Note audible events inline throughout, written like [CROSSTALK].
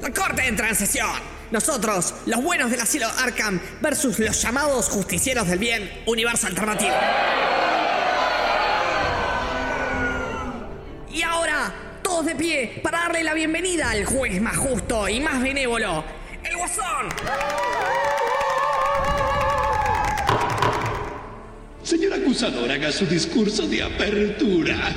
La corte en sesión. Nosotros, los buenos del asilo Arkham versus los llamados justicieros del bien, universo alternativo. Y ahora, todos de pie para darle la bienvenida al juez más justo y más benévolo, el Guasón. Señor acusador, haga su discurso de apertura.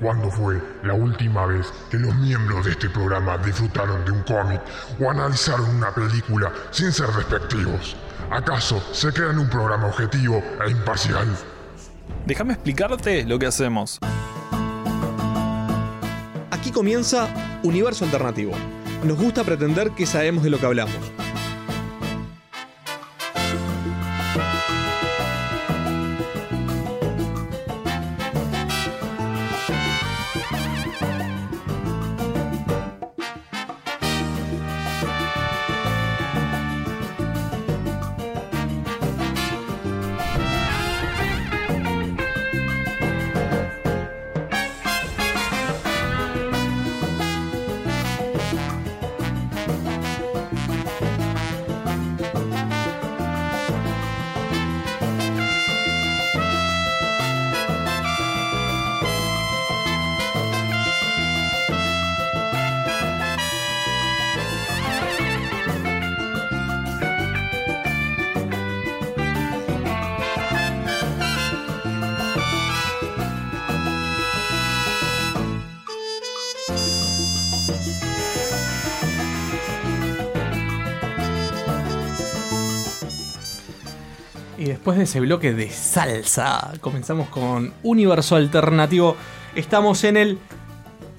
¿Cuándo fue la última vez que los miembros de este programa disfrutaron de un cómic o analizaron una película sin ser despectivos? ¿Acaso se crean un programa objetivo e imparcial? Déjame explicarte lo que hacemos. Aquí comienza Universo Alternativo. Nos gusta pretender que sabemos de lo que hablamos. De ese bloque de salsa, comenzamos con Universo Alternativo. Estamos en el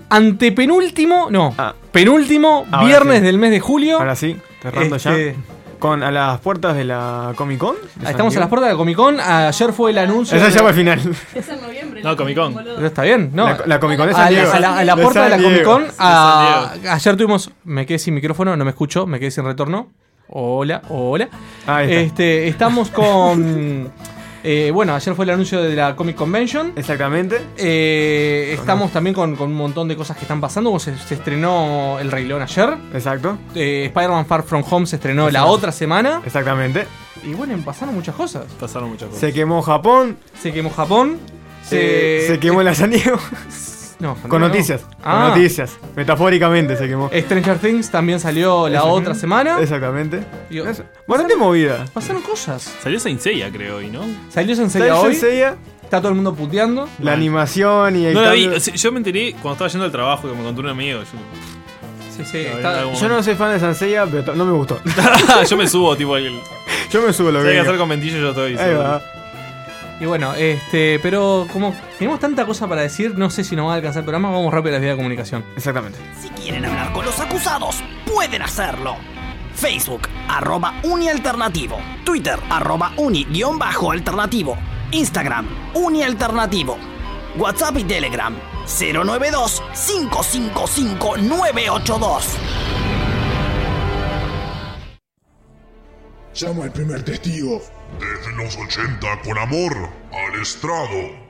antepenúltimo, no, penúltimo Ahora viernes sí. del mes de julio. Ahora sí, cerrando Este, ya. Con a las puertas de la Comic Con. Estamos a las puertas de la Comic Con. Ayer fue el anuncio. Esa ya fue al final. Es en noviembre. No, Comic Con. Pero está bien, ¿no? La- la Comic Con de a, San la- Diego. a la, a la puerta de la Comic. Con. A- ayer tuvimos. Me quedé sin micrófono, no me escucho, me quedé sin retorno. Hola, hola. Ahí está. Este, estamos con. eh, bueno, ayer fue el anuncio de la Comic Convention. Exactamente. Eh, estamos también con, con un montón de cosas que están pasando. como Se, se estrenó El Rey León ayer. Exacto. Eh, Spider-Man Far From Home se estrenó la otra semana. Exactamente. Y bueno, pasaron muchas cosas. Pasaron muchas cosas. Se quemó Japón. Se quemó Japón. Se, Se, se quemó la San Diego. [LAUGHS] No, Con no. noticias. Ah. Con noticias. Metafóricamente se quemó. Stranger Things también salió la otra semana. Exactamente. Digo. Bastante movida. Pasaron cosas. Salió Saint Seiya, creo, hoy, ¿no? Salió Senseiya hoy. Senseiya, Está todo el mundo puteando. la animación y el No la vi. Yo me enteré cuando estaba yendo al trabajo, que me contó un amigo. Yo, Sí, sí. Está- Yo no soy fan de Sanseiya, pero no me gustó. [LAUGHS] yo me subo, tipo, el. [LAUGHS] Yo me subo lo Si que hay que hacer con ventillo, yo estoy. Ahí va. Y bueno, este, pero como tenemos tanta cosa para decir, no sé si nos va a alcanzar el programa, vamos rápido a las vías de comunicación. Exactamente. Si quieren hablar con los acusados, pueden hacerlo. Facebook, arroba unialternativo. Twitter, arroba uni-alternativo. Instagram, unialternativo. WhatsApp y Telegram, 092-555-982. Llama al primer testigo. Desde los 80 con amor al estrado.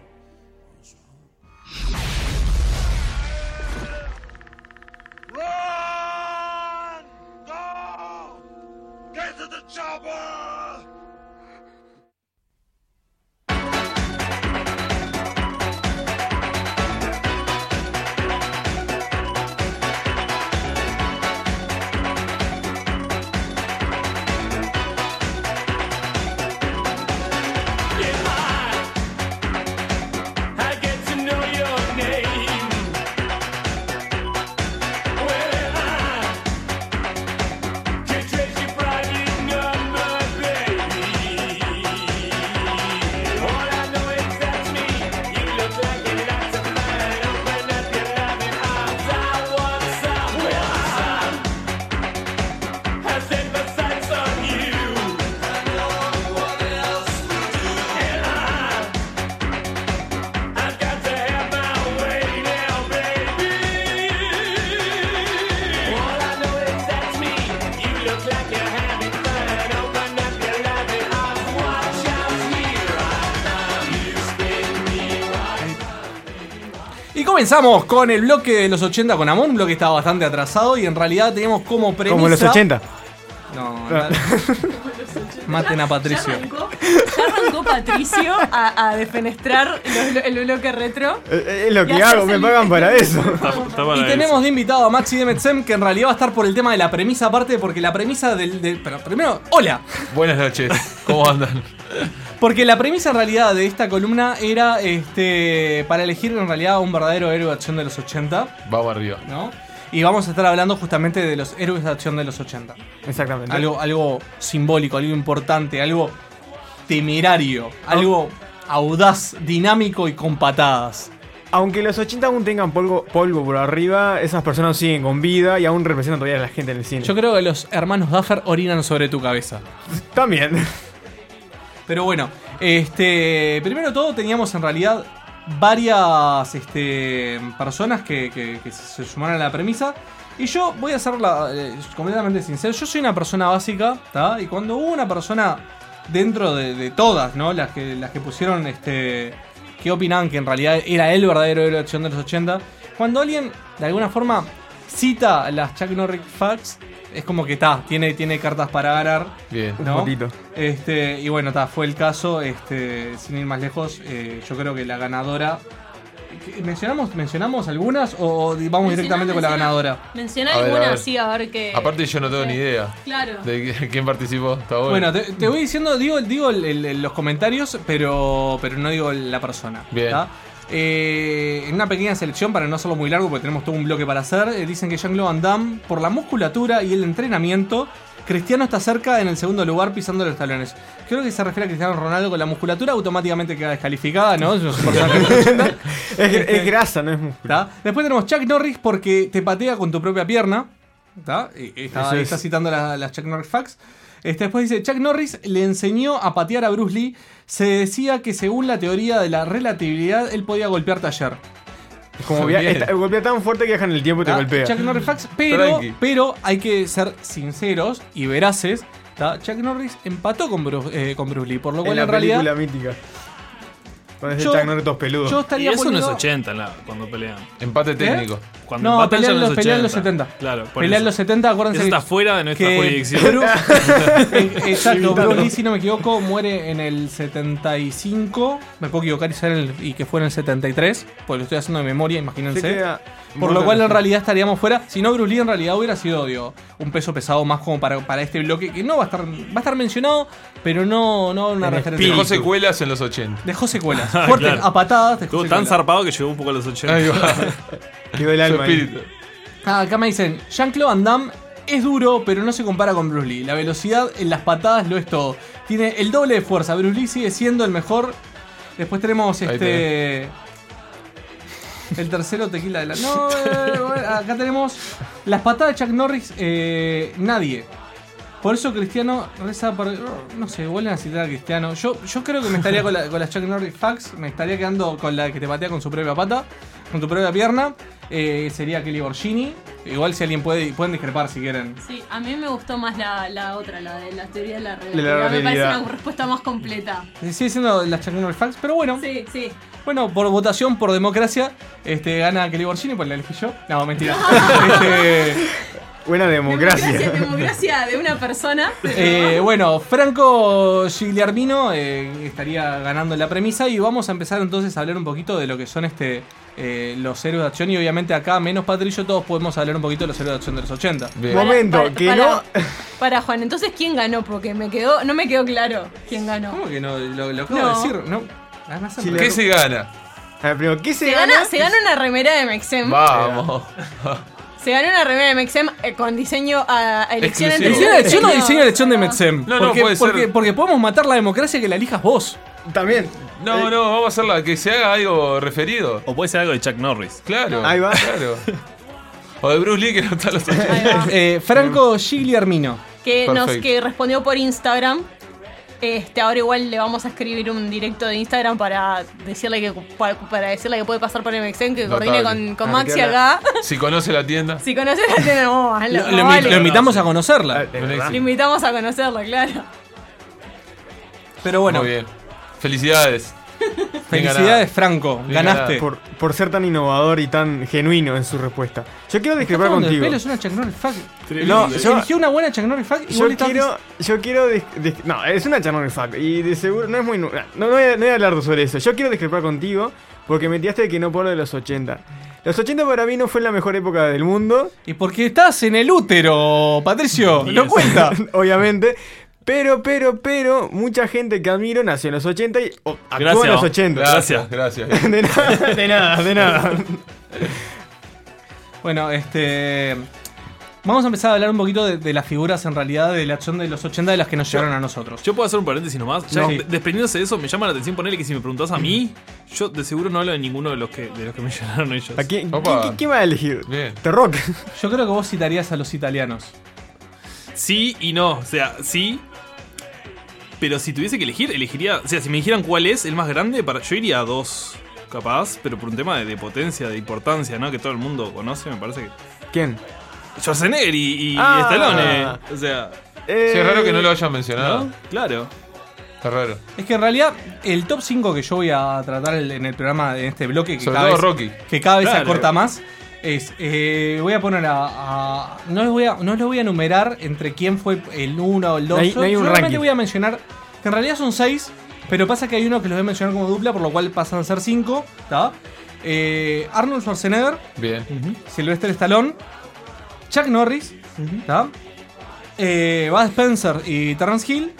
Comenzamos con el bloque de los 80 con Amor, un bloque que estaba bastante atrasado y en realidad teníamos como premisa... Como los 80. No, no. Maten a Patricio. Ya arrancó, ya arrancó Patricio a, a defenestrar los- el bloque retro. Eh, Es lo que hago, me pagan el- para eso. Está, está para Y eso. tenemos de invitado a Maxi Demetzem, que en realidad va a estar por el tema de la premisa aparte, porque la premisa del... del- pero primero, hola. Buenas noches, ¿cómo andan? [LAUGHS] Porque la premisa en realidad de esta columna era este para elegir en realidad un verdadero héroe de acción de los 80, Vamos arriba. ¿no? Y vamos a estar hablando justamente de los héroes de acción de los 80. Exactamente. Algo, algo simbólico, algo importante, algo temerario, algo audaz, dinámico y con patadas. Aunque los 80 aún tengan polvo, polvo por arriba, esas personas siguen con vida y aún representan todavía a la gente en el cine. Yo creo que los hermanos Duffer orinan sobre tu cabeza. También. Pero bueno, este. Primero todo, teníamos en realidad varias este, personas que, se sumaron a la premisa. Y yo voy a ser eh, completamente sincero. Yo soy una persona básica, ¿tá? Y cuando hubo una persona dentro de, de todas, ¿no? Las que, las que pusieron este. que opinaban que en realidad era el verdadero héroe de acción de los 80. Cuando alguien, de alguna forma, cita las Chuck Norris Facts, es como que está, tiene, tiene cartas para ganar. Bien. Un ¿no? poquito. Este, y bueno, ta, fue el caso. Este, sin ir más lejos, eh, yo creo que la ganadora. ¿qué- ¿Mencionamos, ¿Mencionamos algunas o vamos directamente con la ganadora? Menciona alguna ver. así, a ver qué. Aparte yo no tengo ni idea Claro. de qui- quién participó. Está bueno. Bueno, te, te voy diciendo, digo, digo el- el- el- los comentarios, pero, pero no digo la persona. Bien. ¿tá? Eh, en una pequeña selección, para no hacerlo muy largo, porque tenemos todo un bloque para hacer, eh, dicen que Jean-Claude Van Damme, por la musculatura y el entrenamiento, Cristiano está cerca en el segundo lugar pisando los talones. Creo que se refiere a Cristiano Ronaldo con la musculatura, automáticamente queda descalificada, ¿no? [LAUGHS] Es un personaje de los 80. Es, grasa, no es músculo. Después tenemos Chuck Norris porque te patea con tu propia pierna. Está, es. está citando la- las Chuck Norris Facts. Este, después dice, Chuck Norris le enseñó a patear a Bruce Lee. Se decía que según la teoría de la relatividad, él podía golpearte ayer. Es como via- golpea tan fuerte que deja en el tiempo y te ¿tá? golpea. Chuck Norris Facts, pero, Tranqui. pero hay que ser sinceros y veraces. ¿tá? Chuck Norris empató con Bruce, eh, con Bruce Lee, por lo en cual la en, realidad película mítica. Con ese Yo- Chuck Norris todos peludos. yo Y estaría eso no es poniendo- 80 la- cuando pelean. Empate técnico. Cuando No, empatan pelean en los, los pelean 80. los 70. Claro, por Pelean eso. los 70, acuérdense Eso está fuera de nuestra jurisdicción. Bru- [LAUGHS] Eh, Exacto, Bruce Lee, si no me equivoco, muere en el 75. Me puedo equivocar y, ser en el- y que fue en el 73, porque lo estoy haciendo de memoria, Se imagínense. queda- Por lo cual en realidad estaríamos fuera. Si no, Bruce Lee en realidad hubiera sido digo, un peso pesado más como para, para este bloque, que no va a estar va a estar mencionado, pero no, no una En referencia. Dejó secuelas en los 80. Dejó secuelas. [LAUGHS] Fuertes, Claro. a patadas. dejó Estuvo tan zarpado que llegó un poco a los 80. Ahí va. [LAUGHS] Quedó el alma ahí. Ah, acá me dicen, Jean-Claude Van Damme es duro, pero no se compara con Bruce Lee. La velocidad en las patadas lo es todo. Tiene el doble de fuerza. Bruce Lee sigue siendo el mejor. Después tenemos Ahí este. El tercero tequila de la. No, eh, acá tenemos las patadas de Chuck Norris. eh, nadie. Por eso Cristiano reza por. No sé, vuelven a citar a Cristiano. Yo, yo creo que me estaría con, la- con Chuck Norris Facts. Me estaría quedando con la que te patea con su propia pata. Con tu propia pierna. Eh, sería Kelly Borgini. Igual si alguien puede, pueden discrepar si quieren. Sí, a mí me gustó más la, la otra, la de la teoría de la la relatividad. Me parece una respuesta más completa. Sigue siendo las Chuck Norris Facts, pero bueno. Sí, sí. Bueno, por votación, por democracia, este, gana Kelly Borgini, pues la elegí yo. No, mentira. [LAUGHS] Este, Buena democracia. Democracia, [LAUGHS] democracia de una persona. eh, bueno, Franco Gigliarmino eh, estaría ganando la premisa y vamos a empezar entonces a hablar un poquito de lo que son este eh, los héroes de acción y obviamente acá, menos Patricio, todos podemos hablar un poquito de los héroes de acción de los 80. Bien. Momento, Para- que para- no. Para Juan, entonces ¿quién ganó? Porque me quedó, no me quedó claro quién ganó. ¿Cómo que no? Lo, lo acabo No. de decir, ¿no? Además, Sí, ¿Qué se gana? A ver, primero, ¿qué se, Se gana, se gana una remera de Mexem. Vamos. Se ganó una remera de Mexem eh, con diseño a, a elección entre. ¿Diseño de elección o No, diseño de elección de no. Metzem? No, no, porque, puede ser. porque, porque podemos matar la democracia que la elijas vos. También. No, no, vamos a hacerla que se haga algo referido. O puede ser algo de Chuck Norris. Claro. Ahí va. Claro. O de Bruce Lee que no está los 80. Ahí va. Eh, Franco Gigliarmino. que nos Perfecto. que respondió por Instagram. Este, ahora igual le vamos a escribir un directo de Instagram para decirle que pa- para decirle que puede pasar por MXN, que Notable. coordine con, con Ah, Maxi acá. [LAUGHS] Si conoce la tienda. Si conoces la tienda, no, Lo, no lo vale. lo invitamos a conocerla. Le invitamos a conocerla, claro. Pero bueno, Muy bien. Felicidades. [LAUGHS] Felicidades, Franco. Ganaste. Por, por ser tan innovador y tan genuino en su respuesta. Yo quiero discrepar contigo. pelo, es una Chuck Norris fuck. No, yo, Eligió una buena Chuck Norris fuck. yo quiero, yo quiero no, es una Chernobyl fuck y de seguro no es muy no, no voy a, no voy a hablar sobre eso. Yo quiero discrepar contigo porque me tiraste de que no por lo de los 80. Los 80 para mí no fue la mejor época del mundo, Y porque estás en el útero, Patricio. [LAUGHS] No cuenta. [LAUGHS] obviamente. Pero, pero, pero, mucha gente que admiro nació en los 80 y oh, actuó Gracias. en los 80. Gracias, gracias. [LAUGHS] De nada, de nada, de nada. [LAUGHS] Bueno, este. Vamos a empezar a hablar un poquito de, de las figuras en realidad de la acción de los 80 de las que nos llegaron a nosotros. Yo puedo hacer un paréntesis nomás. Ya, No. de- desprendiéndose de eso, me llama la atención ponerle que si me preguntás a mí, yo de seguro no hablo de ninguno de los que, de los que me [LAUGHS] llegaron ellos. ¿A quién, Opa. ¿quién, quién va a elegir? Bien. The Rock. Yo creo que vos citarías a los italianos. Sí y no. O sea, sí. Pero si tuviese que elegir, elegiría. O sea, si me dijeran cuál es el más grande, para, yo iría a dos, capaz, pero por un tema de, de potencia, de importancia, ¿no? Que todo el mundo conoce, me parece que. ¿Quién? Schwarzenegger y, y Ah. Stallone. O sea, Eh, Sí, es raro que no lo hayan mencionado. ¿no? Claro. Está raro. Es que en realidad el top 5 que yo voy a tratar en el programa, en este bloque, que Sobre cada todo vez, Rocky. que cada vez se acorta más, es. eh, voy a poner a. a- no, les voy a, no les voy a enumerar entre quién fue el 1 o el 2. No hay- Yo no hay un solamente ranking. voy a mencionar. Que en realidad son 6, pero pasa que hay uno que los voy a mencionar como dupla, por lo cual pasan a ser 5. Eh, Arnold Schwarzenegger, Bien. Sylvester Stallone, Chuck Norris, ¿tá? Eh, Bud Spencer y Terrence Hill,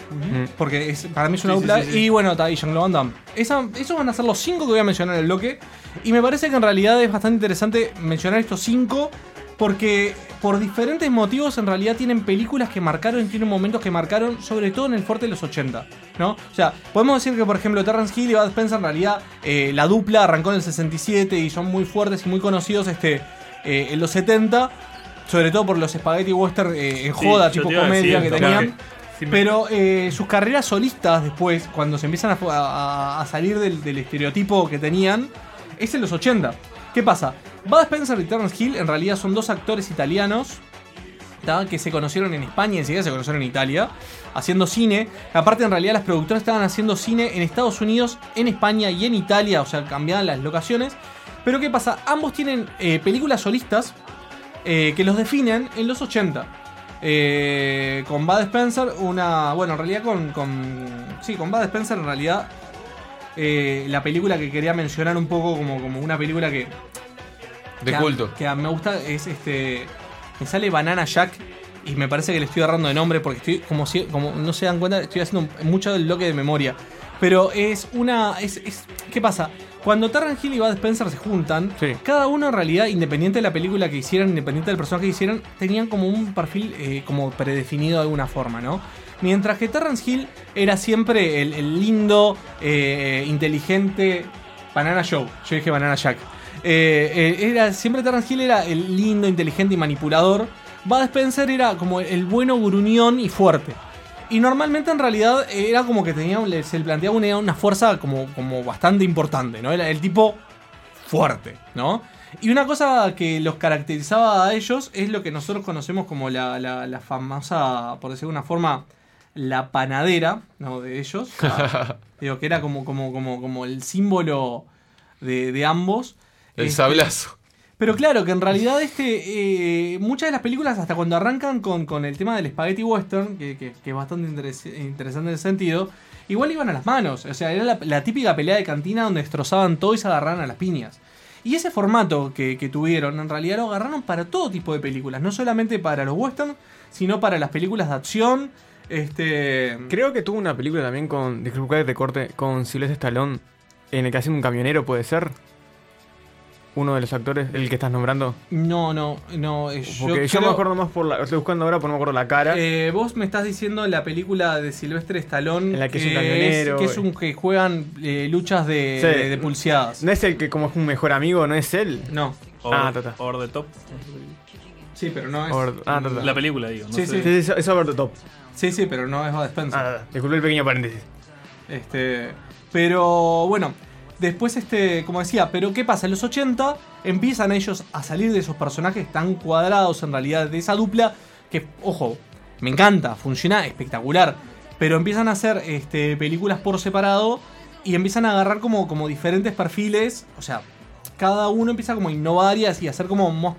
porque es- para mí es una Sí, sí, dupla. sí, sí. Y bueno, está, y Jean-Claude Van Damme. Esa- esos van a ser los cinco que voy a mencionar en el bloque. Y me parece que en realidad es bastante interesante mencionar estos cinco. Porque por diferentes motivos en realidad tienen películas que marcaron, tienen momentos que marcaron, sobre todo en el fuerte de los 80. ¿no? O sea, podemos decir que por ejemplo Terrence Hill y Bud Spencer en realidad eh, la dupla arrancó en el 67 y son muy fuertes y muy conocidos este, eh, en los 70. Sobre todo por los spaghetti western eh, en joda, yo tipo te iba a comedia decir, que claro. tenían. Sí, me- Pero eh, sus carreras solistas después, cuando se empiezan a, a- a salir del, del estereotipo que tenían, es en los 80. ¿Qué pasa? Bud Spencer y Terrence Hill en realidad son dos actores italianos ¿tá? que se conocieron en España y enseguida se conocieron en Italia, haciendo cine. Aparte, en realidad, las productoras estaban haciendo cine en Estados Unidos, en España y en Italia, o sea, cambiaban las locaciones. Pero ¿qué pasa? Ambos tienen eh, películas solistas eh, que los definen en los 80. Eh, con Bud Spencer, una. Bueno, en realidad con. con sí, con Bud Spencer, en realidad. eh, la película que quería mencionar un poco como, como una película que. De que a- culto. que a- me gusta es este. Me sale Banana Jack. Y me parece que le estoy agarrando de nombre porque estoy, como si, como no se dan cuenta, estoy haciendo mucho del bloque de memoria. Pero es una. Es, es- ¿Qué pasa? Cuando Terrence Hill y Bud Spencer se juntan, Sí. cada uno en realidad, independiente de la película que hicieran, independiente del personaje que hicieran, tenían como un perfil eh, como predefinido de alguna forma, ¿no? Mientras que Terrence Hill era siempre el, el lindo, eh, inteligente Banana Joe. Yo dije Banana Jack. Eh, era, siempre Terrence Hill era el lindo, inteligente y manipulador. Bud Spencer era como el bueno gruñón y fuerte. Y normalmente en realidad era como que tenía, se le planteaba una, una fuerza como, como bastante importante, ¿no? Era el tipo fuerte, ¿no? Y una cosa que los caracterizaba a ellos es lo que nosotros conocemos como la, la- la famosa, por decirlo de una forma, la panadera, ¿no? De ellos. [LAUGHS] Digo, que era como, como, como, como el símbolo de, de ambos. El Este, sablazo. Pero claro, que en realidad este, eh, muchas de las películas, hasta cuando arrancan con, con el tema del spaghetti western, que, que- es bastante interes- interesante en ese sentido, igual iban a las manos. O sea, era la, típica pelea de cantina donde destrozaban todo y se agarraban a las piñas. Y ese formato que, que tuvieron, en realidad lo agarraron para todo tipo de películas, no solamente para los western, sino para las películas de acción. Este, Creo que tuvo una película también con. Disculpa que te corte. Con Sylvester Stallone. En el que hace un camionero, ¿puede ser? Uno de los actores, el que estás nombrando. No, no, no. eh, Porque yo, creo- me acuerdo más por la. Estoy buscando ahora, pero no me acuerdo la cara. Eh, vos me estás diciendo la película de Silvestre Stallone. En la que es un camionero. que es un que juegan eh, luchas de, Sí. de- de pulseadas. no es el que, como es un mejor amigo, no es él. No. Ah, ta, ta. over the top. Sí, pero no es. Or- ah, ta, ta. La película, digo. No Sí, sé. sí. Sí, sí, es over the top. Sí, sí, pero no es Bud Spencer. Ah, disculpe el pequeño paréntesis. Este, pero bueno, después este, como decía, pero ¿qué pasa? En los 80 empiezan ellos a salir de esos personajes tan cuadrados en realidad de esa dupla que ojo, me encanta, funciona espectacular, pero empiezan a hacer este películas por separado y empiezan a agarrar como, como diferentes perfiles. O sea, cada uno empieza como a innovar y así, a como más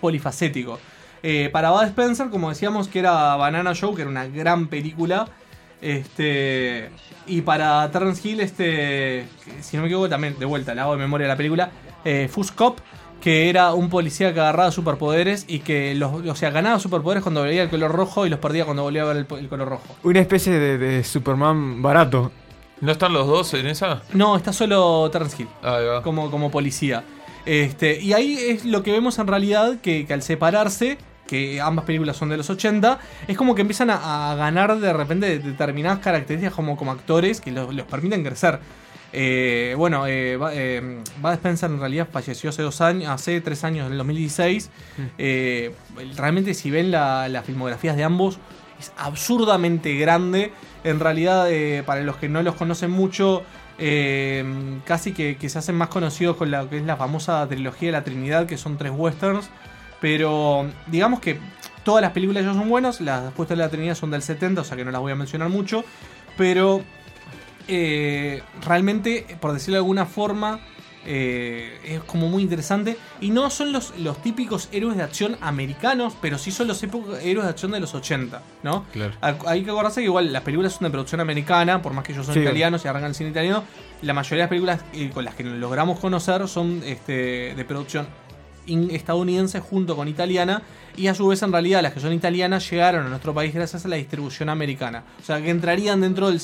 polifacético. Eh, para Bud Spencer, como decíamos, que era Banana Show, que era una gran película. Este. Y para Terrence Hill, este. Si no me equivoco, también, de vuelta, le hago de memoria la película. Eh, Fuzz Cop, que era un policía que agarraba superpoderes y que los, o sea, ganaba superpoderes cuando veía el color rojo y los perdía cuando volvía a ver el, color rojo. Una especie de, de Superman barato. ¿No están los dos en esa? No, está solo Terrence Hill. Ahí va. como, como policía. Este, y ahí es lo que vemos en realidad, que, que al separarse, que ambas películas son de los 80, es como que empiezan a, a ganar de repente de- determinadas características como, como actores que los, los permiten crecer. Eh, bueno, eh, eh, Bud Spencer en realidad falleció hace dos años, hace tres años, en el 2016. Eh, realmente si ven la- las filmografías de ambos, es absurdamente grande. En realidad, eh, para los que no los conocen mucho, casi que, que se hacen más conocidos con la que es la famosa trilogía de la Trinidad, que son tres westerns. Pero digamos que todas las películas ellos son buenas, las puestas de la Trinidad son del 70, o sea que no las voy a mencionar mucho. Pero eh, realmente, por decirlo de alguna forma, eh, es como muy interesante. Y no son los, los típicos héroes de acción americanos, pero sí son los héroes de acción de los 80, ¿no? Claro. Hay que acordarse que igual las películas son de producción americana, por más que ellos son Sí. italianos y arrancan el cine italiano, la mayoría de las películas eh, con las que logramos conocer son este, de producción estadounidense junto con italiana y a su vez en realidad las que son italianas llegaron a nuestro país gracias a la distribución americana. O sea que entrarían dentro del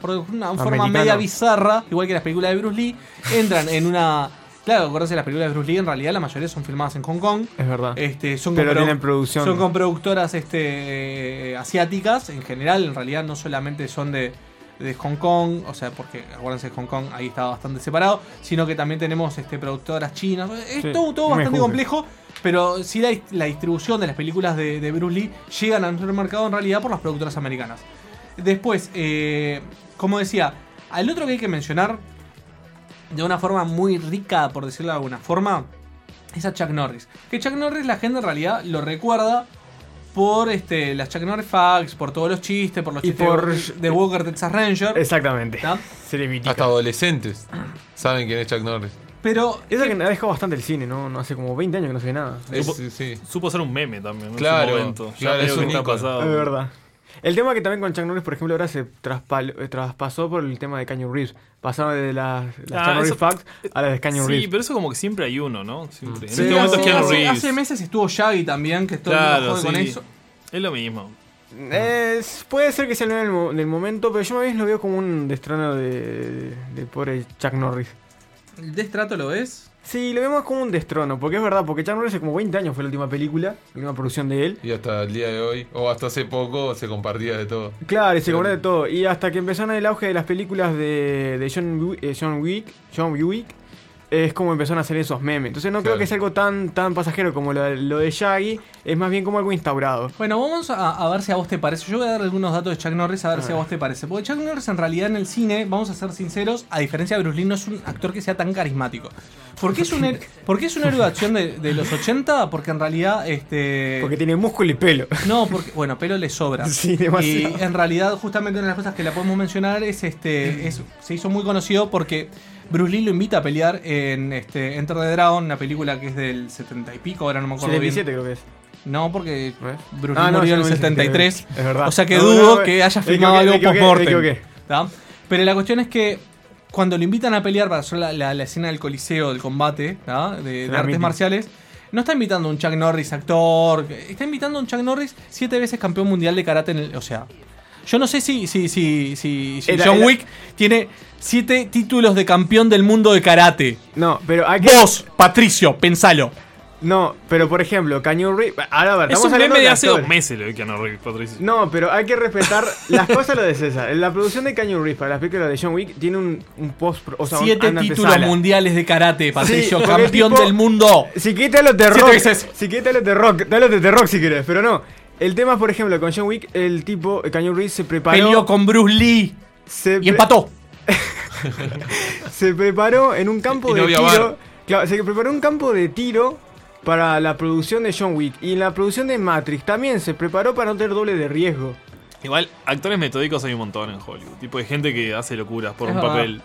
por una forma media bizarra, igual que las películas de Bruce Lee, entran en una... Claro, acuérdense las películas de Bruce Lee en realidad la mayoría son filmadas en Hong Kong. Es verdad. Este, son Pero con tienen producción. Son con productoras este, asiáticas, en general, en realidad no solamente son de, de Hong Kong, o sea, porque acuérdense Hong Kong ahí está bastante separado, sino que también tenemos este, productoras chinas. Es Sí, todo, bastante complejo, pero sí la, la distribución de las películas de, de Bruce Lee llegan a nuestro mercado en realidad por las productoras americanas. Después, eh, como decía, al otro que hay que mencionar de una forma muy rica, por decirlo de alguna forma, es a Chuck Norris. Que Chuck Norris la gente en realidad lo recuerda por este, las Chuck Norris Facts, por todos los chistes, por los Y chistes por- de, de Walker Texas Ranger. Exactamente. mítica. Hasta adolescentes saben quién es Chuck Norris. Pero Eso que ha dejado bastante el cine, ¿no? No hace como 20 años que no se ve nada. Es- Supo- sí, sí. Supo ser un meme también en Claro, ese momento. Ya claro, medio es que un está pasado. Es verdad. El tema que también con Chuck Norris, por ejemplo, ahora se eh, traspasó por el tema de Canyon Reeves. Pasaron de las, las Ah, Chuck Norris eso- Facts a las de Canyon Sí, Reeves. pero eso como que siempre hay uno, ¿no? Siempre. En Sí, este momento es hace- Keanu hace, Reeves. hace meses estuvo Shaggy también, que el Claro, jode con sí. eso. Es lo mismo. Es- puede ser que sea el del, mo- del momento, pero yo más bien lo veo como un destrono de, del pobre Chuck Norris. ¿El destrato lo ves? Sí, lo vemos como un destrono, porque es verdad, porque Chuck Norris hace como 20 años fue la última película, la última producción de él. Y hasta el día de hoy, o hasta hace poco, se compartía de todo. Claro, y se cobró de todo. Y hasta que empezaron el auge de las películas de, de John, eh, John Wick, John Wick, es como empezaron a hacer esos memes. Entonces no creo que sea algo tan, tan pasajero como lo, lo de Shaggy, es más bien como algo instaurado. Bueno, vamos a, a ver si a vos te parece. Yo voy a dar algunos datos de Chuck Norris a ver si a vos te parece. Porque Chuck Norris en realidad en el cine, vamos a ser sinceros, a diferencia de Bruce Lee, no es un actor que sea tan carismático. ¿Por qué es un, her- [LAUGHS] ¿por qué es un héroe de acción de, de los 80? Porque en realidad, este... Porque tiene músculo y pelo. [LAUGHS] No, porque, bueno, pelo le sobra. [LAUGHS] Sí, demasiado. Y en realidad, justamente una de las cosas que la podemos mencionar es este. Es, se hizo muy conocido porque Bruce Lee lo invita a pelear en este, Enter the Dragon, una película que es del 70 y pico, ahora no me acuerdo 77 bien. creo que es. No, porque. Bruce Ah, Lee no, murió en el sí, 73. sí, Es verdad. O sea que No, dudo no, que haya filmado algo post-mortem. Pero la cuestión es que cuando lo invitan a pelear para hacer la, la- la escena del coliseo, del combate, ¿tá? de, de artes mítica. marciales, no está invitando a un Chuck Norris actor, está invitando a un Chuck Norris siete veces campeón mundial de karate en el... O sea, yo no sé si, si, si, si, si Era- John era- Wick tiene siete títulos de campeón del mundo de karate. No, pero hay que. Vos, Patricio, pensalo. No, pero por ejemplo, Canyon Reeves. Ahora, a ver, Es estamos un hablando meme de de hace dos meses lo de Keanu Reeves, Patricio. No, pero hay que respetar las cosas lo de César. La producción de Canyon Reeves para las películas de John Wick tiene un, un post. O sea, Siete títulos mundiales de karate, Patricio, campeón tipo- del mundo. Si te hablo de rock. Si te hablo de rock. Te hablo de The rock si querés, pero no. El tema por ejemplo, con John Wick, el tipo, el Canyon Reeves se preparó. Peleó con Bruce Lee se y empató. [LAUGHS] se preparó en un campo Y no de tiro. bar. Claro, se preparó un campo de tiro para la producción de John Wick. Y en la producción de Matrix también se preparó para no tener doble de riesgo. Igual, actores metódicos hay un montón en Hollywood. Tipo de gente que hace locuras por Es un verdad. papel.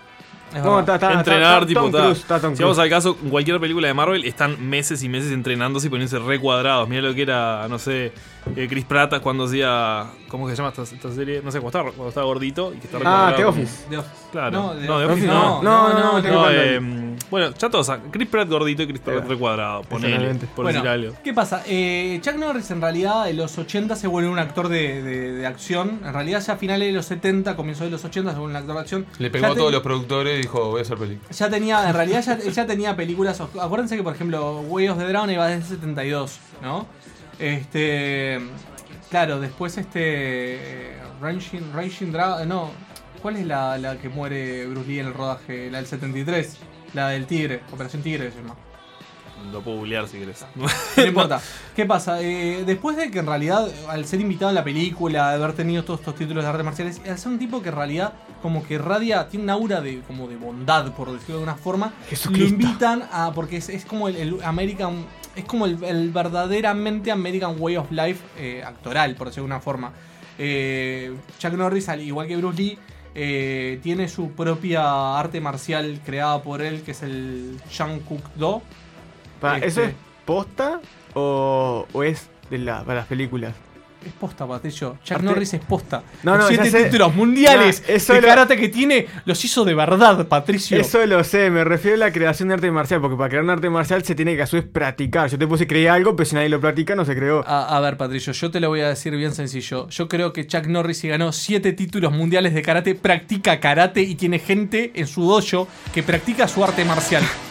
No, está- está- Entrenar, está- tipo, Tom ta. Cruise, está Tom si vamos al caso, en cualquier película de Marvel están meses y meses entrenándose y poniéndose re cuadrados. Mira lo que era, no sé, eh, Chris Pratt cuando hacía. ¿Cómo se llama esta, esta serie? No sé, cuando estaba, cuando estaba gordito y que está re Ah, The como- Office. The Office. Claro. No, No, The Office No, no. no, no, no, eh, bueno, ya todos. Chris Pratt gordito y Chris Pratt Eh, re cuadrado. Ponele, por Bueno, decir algo. ¿qué pasa? Eh, Chuck Norris en realidad en los 80 se vuelve un actor de, de- de acción. En realidad ya a finales de los 70, comienzo de los 80 se vuelve un actor de acción. Le Ya pegó a todos los productores y dijo, voy a hacer película. Ya tenía, en realidad ya, [LAUGHS] ya tenía películas. Acuérdense que, por ejemplo, Way of the Drown iba desde el 72, ¿no? Este. Claro, después este. Raging, Raging Dragon. No, ¿cuál es la, la que muere Bruce Lee en el rodaje? La del 73. La del Tigre, Operación Tigre se llama. Lo puedo googlear si querés. No importa. ¿Qué pasa? Eh, después de que en realidad, al ser invitado en la película, de haber tenido todos estos títulos de artes marciales, al ser un tipo que en realidad como que radia, tiene un aura de como de bondad, por decirlo de alguna forma, Jesucristo. lo invitan a, porque es, es como el, el American, es como el, el verdaderamente American Way of Life eh, actoral, por decirlo de alguna forma. Eh, Chuck Norris, al igual que Bruce Lee, eh, tiene su propia arte marcial creada por él, que es el Kuk Do. Pa, Este- ¿Eso es posta o, o es de la, para las películas? Es posta, Patricio. Chuck Arte- Norris es posta. No, no, siete títulos mundiales No, eso de lo- karate que tiene los hizo de verdad, Patricio. Eso lo sé, me refiero a la creación de arte marcial, porque para crear un arte marcial se tiene que a su vez practicar. Yo te puse crear algo, pero si nadie lo practica no se creó. A, a ver, Patricio, yo te lo voy a decir bien sencillo. Yo creo que Chuck Norris, si ganó siete títulos mundiales de karate, practica karate y tiene gente en su dojo que practica su arte marcial. [LAUGHS]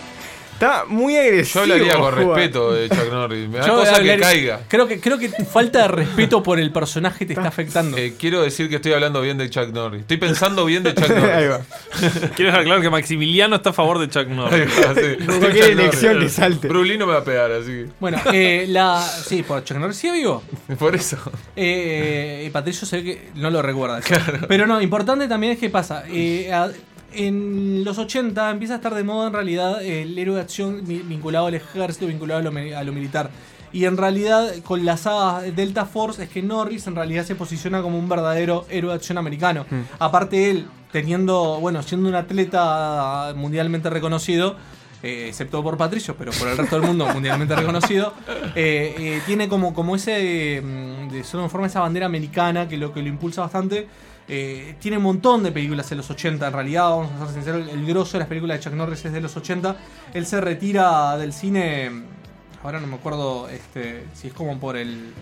Está muy agresivo. Yo hablaría con respeto de Chuck Norris. Me da Yo cosa que hablaría- caiga. Creo que, creo que tu falta de respeto por el personaje te está afectando. Eh, quiero decir que estoy hablando bien de Chuck Norris. Estoy pensando bien de Chuck [LAUGHS] Ahí Norris. va. Quiero dejar claro que Maximiliano está a favor de Chuck Ahí Norris. va, sí. Cualquier elección que salte. Brulí no me va a pegar, así Bueno, eh, la. Sí, por Chuck Norris sigue vivo. que. Por eso. Eh, eh, Patricio se ve que no lo recuerda. Pero no, importante también es que pasa. eh, a- en los 80 empieza a estar de moda en realidad el héroe de acción vi- vinculado al ejército, vinculado a lo, mi- a lo militar. Y en realidad con la saga Delta Force es que Norris en realidad se posiciona como un verdadero héroe de acción americano. Aparte él, teniendo, bueno, siendo un atleta mundialmente reconocido, eh, excepto por Patricio, pero por el resto del mundo [LAUGHS] mundialmente reconocido, eh, eh, tiene como, como ese, mm, de forma, esa bandera americana que lo que lo impulsa bastante. Eh, tiene un montón de películas en los 80, en realidad, vamos a ser sinceros, el, el grosso de las películas de Chuck Norris es de los 80. Él se retira del cine, ahora no me acuerdo este, si es como por el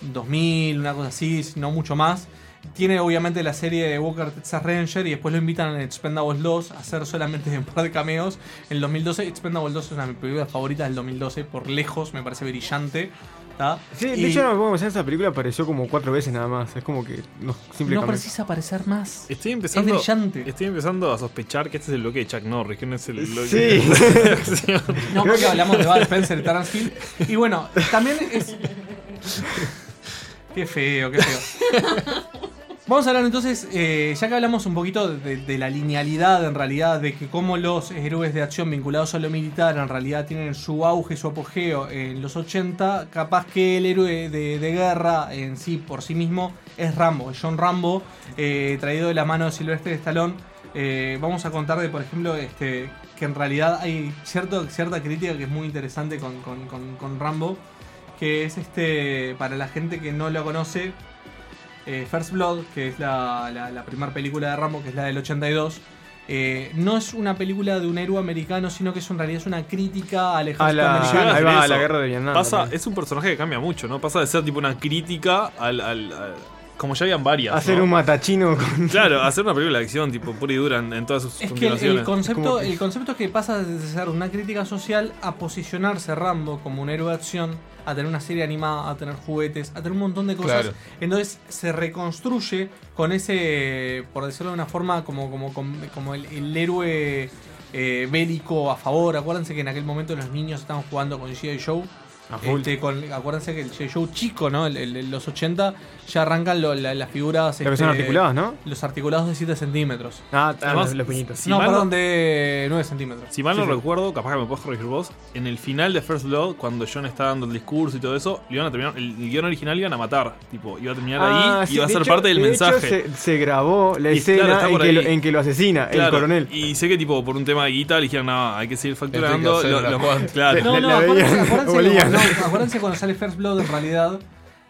2000, una cosa así, no mucho más. Tiene obviamente la serie de Walker Texas Ranger y después lo invitan en Expendables 2 a hacer solamente un par de cameos. En el 2012, Expendables 2 es una de mis películas favoritas del 2012, por lejos, me parece brillante. ¿tá? Sí, de Y hecho, no me puedo pensar, esa película apareció como cuatro veces nada más. Es como que no, simple no precisa aparecer más. Estoy empezando, Es brillante. estoy empezando a sospechar que este es el bloque de Chuck Norris, que no es el bloque Sí. [LAUGHS] No, Creo porque que- hablamos de Bud Spencer y Terence Hill. Y bueno, también es. [LAUGHS] Qué feo, qué feo. Vamos a hablar entonces, eh, ya que hablamos un poquito de, la linealidad en realidad, de que cómo los héroes de acción vinculados a lo militar en realidad tienen su auge, su apogeo en los 80, capaz que el héroe de, guerra en sí, por sí mismo, es Rambo, John Rambo, eh, traído de la mano de Silvestre Stallone. Eh, vamos a contar de, por ejemplo, este, que en realidad hay cierto, cierta crítica que es muy interesante con- con- con Rambo, que es este, para la gente que no lo conoce, eh, First Blood, que es la, la, la primera película de Rambo, que es la del 82. eh, no es una película de un héroe americano, sino que es en realidad es una crítica al ejército A la, americano. ahí va, a la guerra de Vietnam. Pasa, es un personaje que cambia mucho, ¿no? Pasa de ser tipo una crítica al. al- al- como ya habían varias. Hacer ¿no? un matachino con. Claro, hacer una película de acción, tipo pura y dura en, en todas sus Es que el, concepto, el concepto es que pasa de ser una crítica social a posicionarse Rambo como un héroe de acción, a tener una serie animada, a tener juguetes, a tener un montón de cosas. Claro. Entonces se reconstruye con ese, por decirlo de una forma, como, como, como, como el, el héroe eh, bélico a favor. Acuérdense que en aquel momento los niños estaban jugando con G.I. Joe. Este, con, acuérdense que el. Joe chico, ¿no? El- el- el- los 80 ya arrancan lo- la- las figuras. Que son este, articulados, ¿no? Los articulados de 7 centímetros. Ah, ah, Además, los, los piñitos. si no, mal perdón, de 9 centímetros. Si mal Sí, no sí. recuerdo, capaz que me puedes corregir vos, en el final de First Blood, cuando John está dando el discurso y todo eso, le iban a terminar, el, el guion original iban a matar, tipo, iba a terminar Ah, ahí sí, y iba a ser hecho- parte del de hecho, mensaje. se, se grabó la Y claro, escena está en, que lo, en que lo asesina el Claro, coronel. Y sé que tipo por un tema de guita le dijeron, no, hay que seguir facturando. lo- claro. [LAUGHS] No, no, acuérdense, [LAUGHS] acuérdense cuando sale First Blood, en realidad,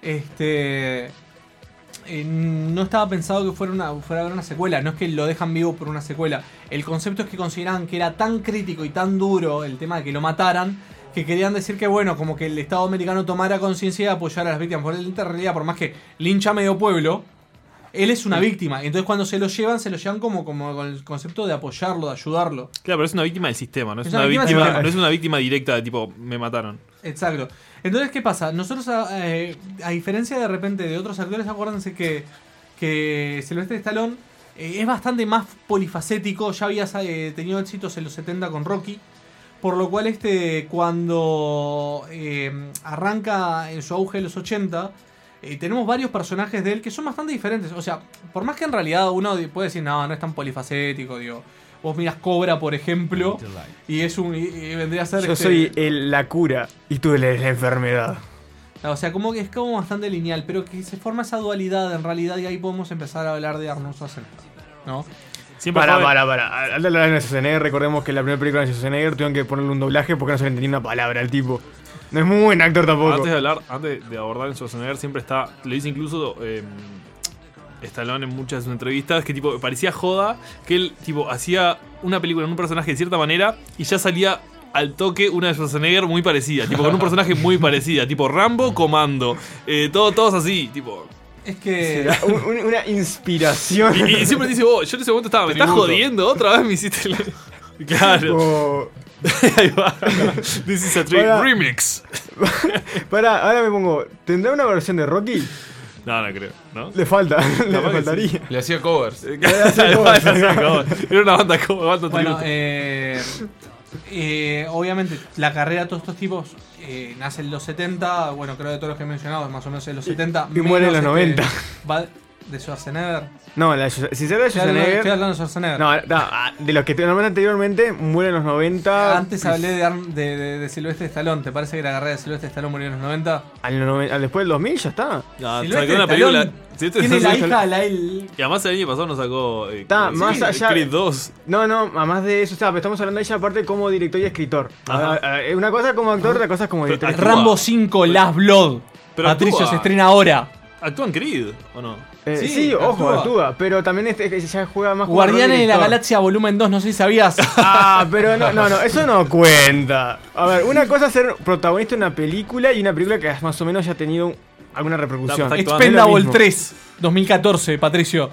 este. eh, no estaba pensado que fuera una, fuera una secuela, no es que lo dejan vivo por una secuela. El concepto es que consideraban que era tan crítico y tan duro el tema de que lo mataran, que querían decir que, bueno, como que el Estado americano tomara conciencia de apoyar a las víctimas. Por en realidad, por más que lincha medio pueblo, él es una víctima. Entonces, cuando se lo llevan, se lo llevan como, como con el concepto de apoyarlo, de ayudarlo. Claro, pero es una víctima del sistema, no es, Es una, una víctima del víctima, sistema. no es una víctima directa de tipo, me mataron. Exacto. Entonces, ¿qué pasa? Nosotros, a, eh, a diferencia de repente de otros actores, acuérdense que, que Silvestre Stallone eh, es bastante más polifacético. Ya había eh, tenido éxitos en los 70 con Rocky. Por lo cual, este cuando arranca en su auge en los 80, eh, tenemos varios personajes de él que son bastante diferentes. O sea, por más que en realidad uno puede decir, no, no es tan polifacético, digo. Vos miras Cobra, por ejemplo, y es un. y- y vendría a ser. Yo este- soy el- la cura y tú eres la enfermedad. o sea, como que es como bastante lineal, pero que se forma esa dualidad en realidad y ahí podemos empezar a hablar de Arnold Schwarzenegger. ¿No? Siempre Para, para, para. Al hablar de Schwarzenegger, recordemos que la primera película de Schwarzenegger tuvieron que ponerle un doblaje porque no se le entendía una palabra al tipo. No es muy buen actor tampoco. Antes de hablar, antes de abordar en Schwarzenegger, siempre está, lo dice incluso eh, Stallone en muchas de sus entrevistas, que tipo parecía joda, que él tipo hacía una película en un personaje de cierta manera y ya salía al toque una de Schwarzenegger muy parecida, tipo con un personaje muy parecida, tipo Rambo, Comando, eh, todo, todos así, tipo... Es que. [LAUGHS] Un- una inspiración. Y, y siempre dice, oh, yo en ese momento estaba, me estás jodiendo, otra vez me hiciste... el-". [LAUGHS] Claro, Oh, [LAUGHS] ahí va. This is a trick remix. para, ahora me pongo. ¿Tendrá una versión de Rocky? No, no creo, ¿no? Le falta, [LAUGHS] le Capaz que faltaría. Le hacía covers. [LAUGHS] Era una banda como banda [LAUGHS] Bueno, eh, eh, obviamente la carrera de todos estos tipos eh, nace en los 70, bueno, creo de todos los que he mencionado, más o menos en los 70. y muere en los este, 90. va- de Schwarzenegger. No, la, si se da de hablando, estoy Schwarzenegger. hablando de Schwarzenegger. No, no, ah, de los que te nombré anteriormente, muere en los 90. Antes hablé de, de, de, de Silvestre Stallone. ¿Te parece que la carrera de Silvestre Stallone murió en los 90? Al, al después del 2000 ya está. No, Silvestre sacó una película. Sí, Tiene la sí, hija, la el, Y además el año pasado nos sacó. eh, Está, eh, más sí, allá- Creed 2. No, no, además de eso, o sea, pero estamos hablando de ella aparte como director y escritor. Ajá. Ah, ah, Una cosa como actor, otra cosa como director. Rambo 5 Last Blood. Pero Patricio actúa. se estrena ahora. ¿Actúa en Creed o no? Eh, sí, Sí, ojo, actúa. actúa. Pero también este, que ya juega más Guardianes de la. Galaxia Volumen 2, no sé si sabías. [LAUGHS] Ah, pero no, no, no, eso no cuenta. A ver, una cosa es ser protagonista de una película y una película que más o menos ya ha tenido alguna repercusión. Está- está Expendable mismo. 3, 2014, Patricio.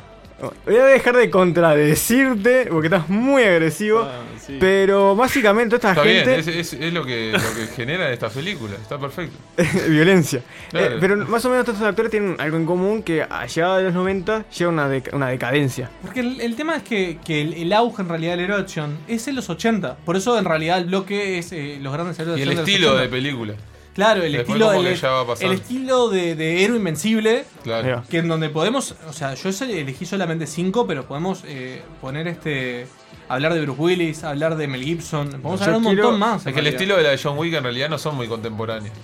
Voy a dejar de contradecirte porque estás muy agresivo. Ah, sí. Pero básicamente esta Está bien, gente. es, es- es lo, que, lo que genera esta película. Está perfecto. [LAUGHS] violencia. Claro. Eh, pero más o menos todos estos actores tienen algo en común que a llegada de los 90 llega una, deca- una decadencia. Porque el, el tema es que, que el, el auge en realidad del de acción es en los 80. Por eso en realidad el bloque es eh, los grandes héroes de Y el de los estilo 80. de película. Claro, el Después estilo, el, que ya va a pasar. el estilo de, de héroe invencible. Claro. Que en donde podemos, o sea, yo elegí solamente cinco, pero podemos eh, poner este. Hablar de Bruce Willis, hablar de Mel Gibson, podemos Yo hablar un quiero- montón más. Es que el estilo de la de John Wick en realidad no son muy contemporáneos.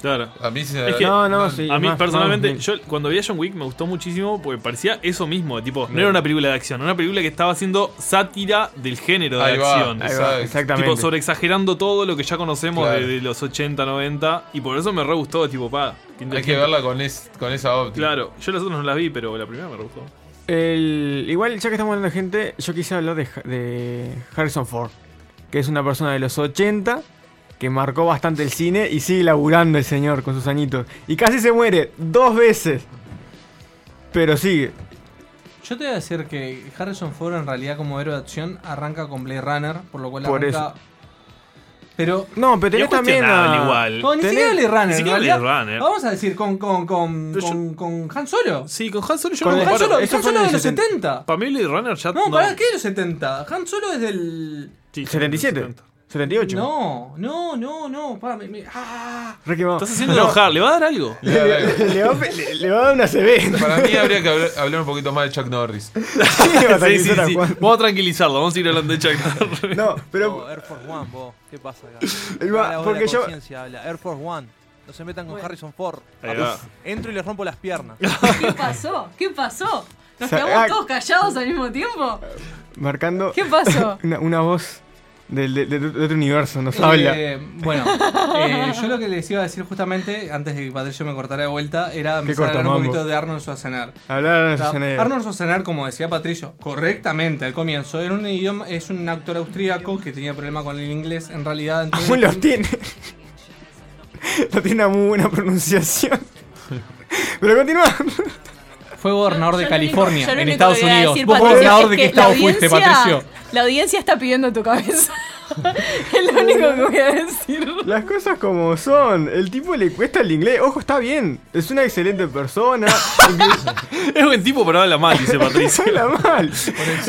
Claro. A mí se Es que- No, no, sí. A mí más- personalmente, más- yo cuando vi a John Wick me gustó muchísimo porque parecía eso mismo, tipo, no era una película de acción, era una película que estaba haciendo sátira del género de Ahí va, acción. Ahí va, Exacto. exactamente. Tipo, sobreexagerando todo lo que ya conocemos Claro. de, de los 80, 90. Y por eso me re gustó, tipo, pa. Hay que verla con, es, con esa óptica. Claro, yo las otras no las vi, pero la primera me re gustó. El- igual, ya que estamos hablando de gente, yo quise hablar de Harrison Ford, que es una persona de los 80 que marcó bastante el cine y sigue laburando el señor con sus añitos. Y casi se muere dos veces. Pero sigue. Yo te voy a decir que Harrison Ford en realidad como héroe de acción arranca con Blade Runner, por lo cual Por arranca... Pero... No, pero tenés también a... igual. No, ni Tenés- siquiera Blade Runner. ni siquiera. Blade Runner. Vamos a decir con, con, con, yo- con, con Han Solo. Sí, con Han Solo yo Con no Han comparo. Solo, eso Han Solo de el los 70. 70. Para mí Blade Runner ya No, ¿para qué de los 70? Han Solo es del... Sí, 77. 70. 78. No, no, no, no. pa, me- me- ah. Estás haciendo enojar, ¿le va a dar algo? Le, le- le va, a pe- le- le va a dar una CB. [LAUGHS] Para mí habría que hablar, hablar un poquito más de Chuck Norris. [LAUGHS] Sí, Sí, sí. Vamos a tranquilizar vamos a ir hablando de Chuck Norris. No, pero Oh, Air Force One, vos. ¿Qué pasa acá? [LAUGHS] Va, vos porque de la yo- conciencia, habla. Air Force One. No se metan con Harrison Ford. Entro y les rompo las piernas. ¿Qué pasó? ¿Qué pasó? ¿Nos quedamos ah. todos callados al mismo tiempo? marcando ¿Qué pasó? una, una voz de, de- de otro universo, nos Eh, habla. Bueno, [LAUGHS] eh, yo lo que les iba a decir justamente, antes de que Patricio me cortara de vuelta, era empezar a hablar un mambo? poquito de Arnold Schwarzenegger. Hablar de sea, Schwarzenegger. Arnold Schwarzenegger, como decía Patricio, correctamente al comienzo, era un idioma, es un actor austríaco que tenía problema con el inglés. En realidad, entonces- Aún los tiene. [LAUGHS] no tiene una muy buena pronunciación. [LAUGHS] Pero continúa. Fue gobernador de California, en Estados Unidos. ¿Vos gobernador de qué estado fuiste, Patricio? La audiencia está pidiendo tu cabeza. [LAUGHS] es lo único que voy a decir. Las cosas como son. El tipo le cuesta el inglés. Ojo, está bien. Es una excelente persona. [LAUGHS] Es buen tipo, pero habla mal, dice Patricio. [LAUGHS] Habla mal.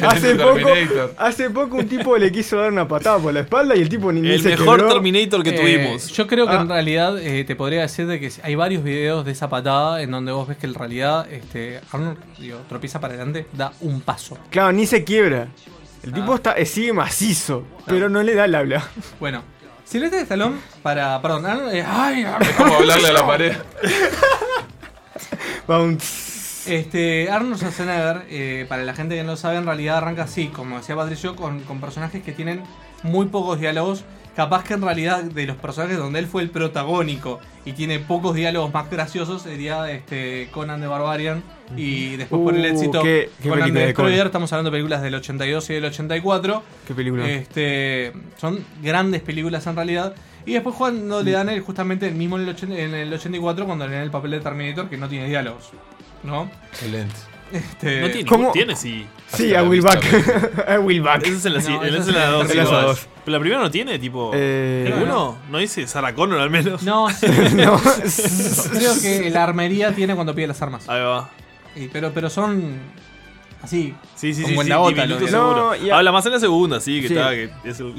Hace poco, hace poco un tipo le quiso dar una patada por la espalda y el tipo ni, ni El se mejor quebró. Terminator que Eh, tuvimos. Yo creo que Ah. en realidad eh, te podría decir de que hay varios videos de esa patada en donde vos ves que en realidad este, Arnold digo, tropieza para adelante, da un paso. Claro, ni se quiebra. El Ah. tipo está, eh, sigue macizo, pero no le da el habla. Bueno, Silvestre Stallone para. Perdón, Arnold, eh, ay, Es [LAUGHS] como hablarle a la pared. [LAUGHS] Bounce. Este, Arnold Schwarzenegger, eh, para la gente que no lo sabe, en realidad arranca así, como decía Patricio, con, con personajes que tienen muy pocos diálogos. Capaz que en realidad de los personajes donde él fue el protagónico y tiene pocos diálogos más graciosos sería este Conan de Barbarian y después por el Uh, éxito qué- qué Conan Conan. Destroyer, estamos hablando de películas del 82 y del 84. Qué película. Este, son grandes películas en realidad. Y después cuando le dan el, justamente el mismo en el, 80 en el 84 cuando le dan el papel de Terminator que no tiene diálogos. ¿No? Excelente. Este, No tiene, ¿cómo? tiene sí. sí, la will back. I [LAUGHS] will back. Esa es en la, No, si- esa esa es en la. Pero la primera no tiene, tipo. Eh, ¿Ninguno? ¿No dice Sarah Connor al menos? No, [LAUGHS] sí, [LAUGHS] no. creo que la armería tiene cuando pide las armas. Ahí va. Y- pero, pero son así. Sí, sí, Con sí. sí. No, y a- Habla más en la segunda, sí, que Sí. está. Que es el...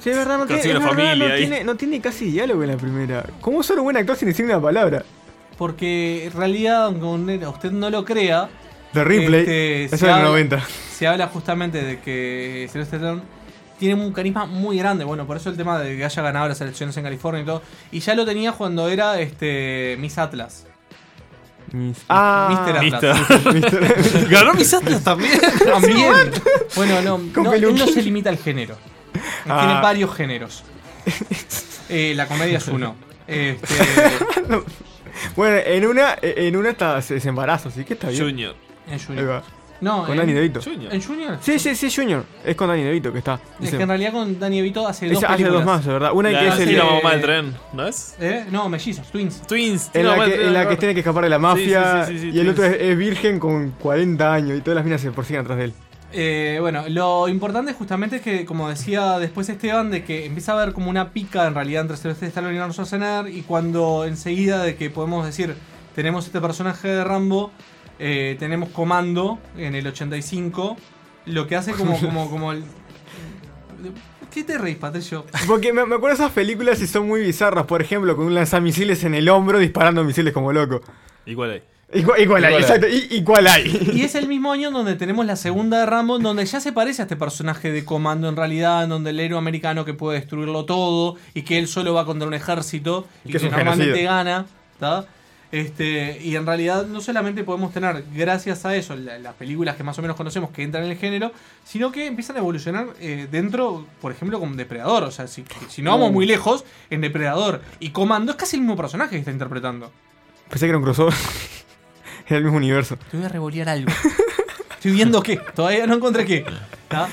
Sí, es verdad, no tiene, es una verdad, familia no, tiene, no tiene casi diálogo en la primera. ¿Cómo solo buen actor sin decir una palabra? Porque en realidad, aunque usted no lo crea, De Ripley. Este, eso el habla- 90. se habla justamente de que Sylvester Stallone tiene un carisma muy grande. Bueno, por eso el tema de que haya ganado las elecciones en California y todo. Y ya lo tenía cuando era este Miss Atlas. Ah, Mr. Atlas. Mister- [LAUGHS] Ganó mis Atlas también. [LAUGHS] También. bueno, no, no, él no se limita al género. Ah. Tiene varios géneros. [LAUGHS] Eh, la comedia es uno. Este, Bueno, en una, en una está, se, se embaraza, así que está bien. Junior. En Junior. No, Con en, Danny DeVito. Junior. en Junior. Sí, sí, sí, Junior. Es con Danny DeVito que está. Es Dice- que en realidad con Danny DeVito hace dos Esa- hace películas. dos más, de verdad. Una La, que es sí, el, la mamá del tren, ¿no es? ¿Eh? No, mellizos, twins. Twins. en la que, en la que tiene que escapar de la mafia. sí, sí, sí, y el otro es, es virgen con 40 años y todas las minas se persiguen atrás de él. Eh, bueno, lo importante justamente es que, como decía después Esteban, de que empieza a haber como una pica en realidad entre Sylvester Stallone y Arnold Schwarzenegger y cuando enseguida de que podemos decir, tenemos este personaje de Rambo, eh, tenemos Comando en el 85, lo que hace como, [LAUGHS] como, como el... ¿Qué te reís, Patricio? Porque me, me acuerdo de esas películas y son muy bizarras. Por ejemplo, con un lanzamisiles en el hombro disparando misiles como loco. Igual ahí. Igual, igual hay, Igual hay. exacto. Y, igual hay. Y es el mismo año en donde tenemos la segunda de Rambo, donde ya se parece a este personaje de comando en realidad, en donde el héroe americano que puede destruirlo todo y que él solo va contra un ejército y, que que, normalmente genocida. gana. ¿tá? Este, y en realidad no solamente podemos tener, gracias a eso, la- las películas que más o menos conocemos que entran en el género, sino que empiezan a evolucionar eh, dentro, por ejemplo, como Depredador. O sea, si, si no vamos muy lejos, en Depredador y Comando es casi el mismo personaje que está interpretando. Pensé que era un crossover. [LAUGHS] era el mismo universo. Te voy a revolear algo. [LAUGHS] Estoy viendo qué. Todavía no encontré qué. ¿tá?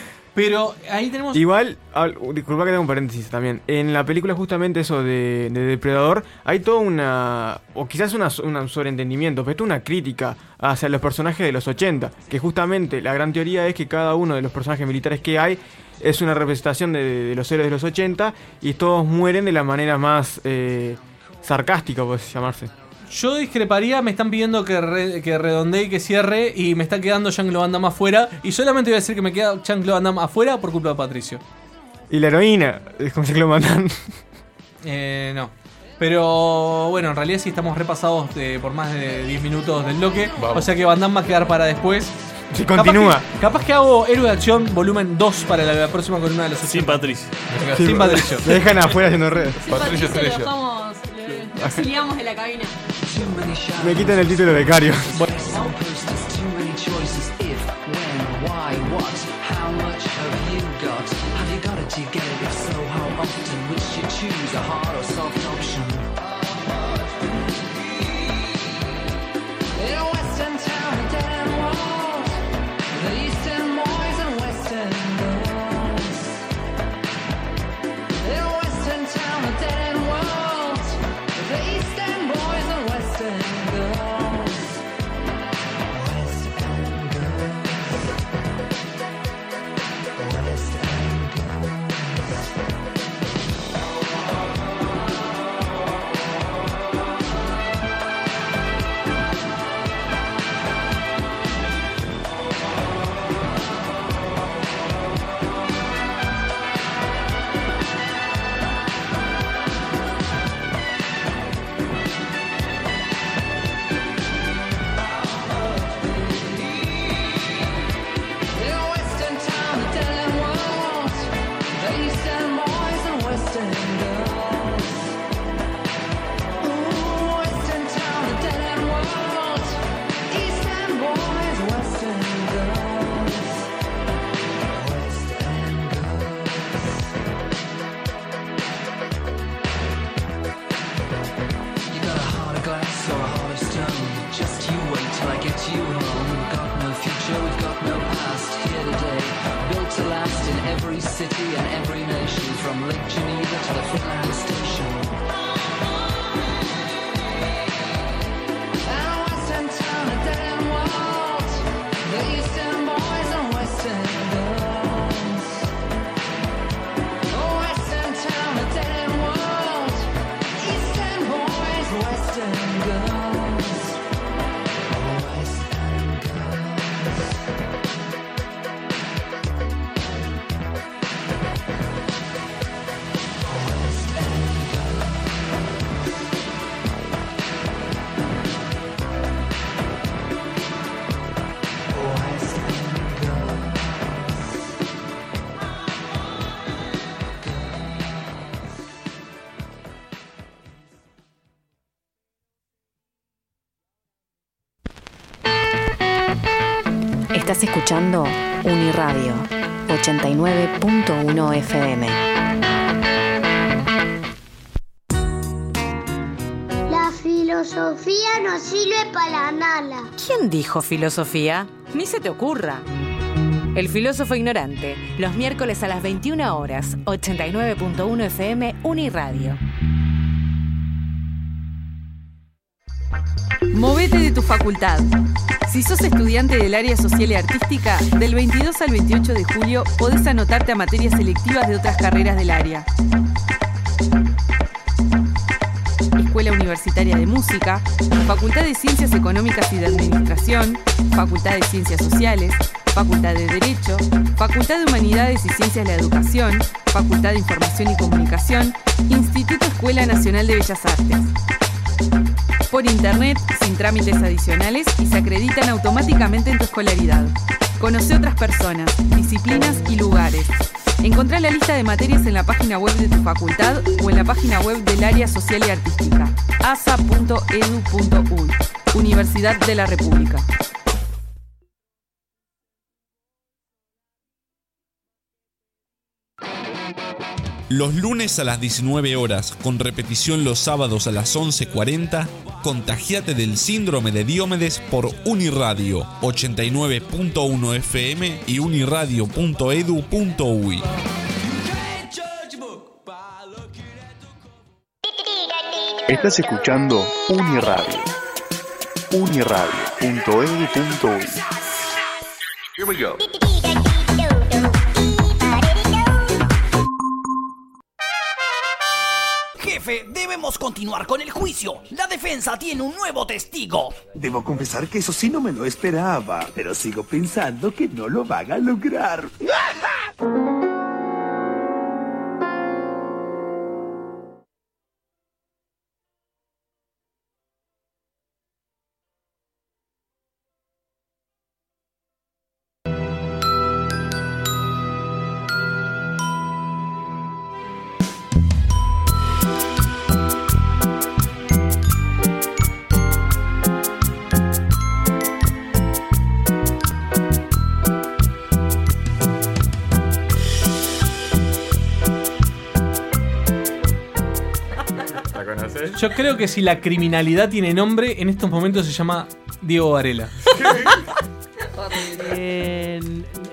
Pero ahí tenemos. Igual, al- disculpa que tengo un paréntesis también. En la película, justamente eso de, de Depredador, hay toda una. O quizás una, un sobreentendimiento, pero es una crítica hacia los personajes de los 80. Que justamente la gran teoría es que cada uno de los personajes militares que hay es una representación de, de los héroes de los 80 y todos mueren de la manera más eh, sarcástica, puede llamarse. Yo discreparía, me están pidiendo que, re- que redondee y que cierre. Y me está quedando Jean-Claude Van Damme afuera. Y solamente voy a decir que me queda Jean-Claude Van Damme afuera por culpa de Patricio. Y la heroína, es como se lo matan. Eh, no. Pero bueno, en realidad sí estamos repasados de- por más de 10 minutos del bloque. Vamos. O sea que Van Damme va a quedar para después. Si continúa. Capaz que, capaz que hago Héroe de Acción volumen 2 para la, la próxima columna de los Sin 80. Patricio. Sin Patricio. Me dejan afuera haciendo redes. Patricio Patricio, Estrella. Lo dejamos, lo- lo exiliamos de la cabina. Me quitan el título de becario. Estás escuchando Uniradio 89.1 FM. La filosofía no sirve para nada. ¿Quién dijo filosofía? Ni se te ocurra. El filósofo ignorante, los miércoles a las 21 horas, 89.1 FM Uniradio. Movete de tu facultad. Si sos estudiante del área social y artística, del 22 al 28 de julio podés anotarte a materias selectivas de otras carreras del área. Escuela Universitaria de Música, Facultad de Ciencias Económicas y de Administración, Facultad de Ciencias Sociales, Facultad de Derecho, Facultad de Humanidades y Ciencias de la Educación, Facultad de Información y Comunicación, Instituto Escuela Nacional de Bellas Artes por internet, sin trámites adicionales y se acreditan automáticamente en tu escolaridad. Conoce otras personas, disciplinas y lugares. Encontrá la lista de materias en la página web de tu facultad o en la página web del área social y artística, asa.edu.uy, Universidad de la República. Los lunes a las 19 horas, con repetición los sábados a las 11.40, contagiate del síndrome de Diomedes por Uniradio 89.1 FM y uniradio.edu.uy. Estás escuchando Uniradio. Uniradio.edu.uy. Here we go. Jefe, debemos continuar con el juicio. La defensa tiene un nuevo testigo. Debo confesar que eso sí no me lo esperaba, pero sigo pensando que no lo van a lograr. [LAUGHS] Yo creo que si la criminalidad tiene nombre, en estos momentos se llama Diego Varela. Eh,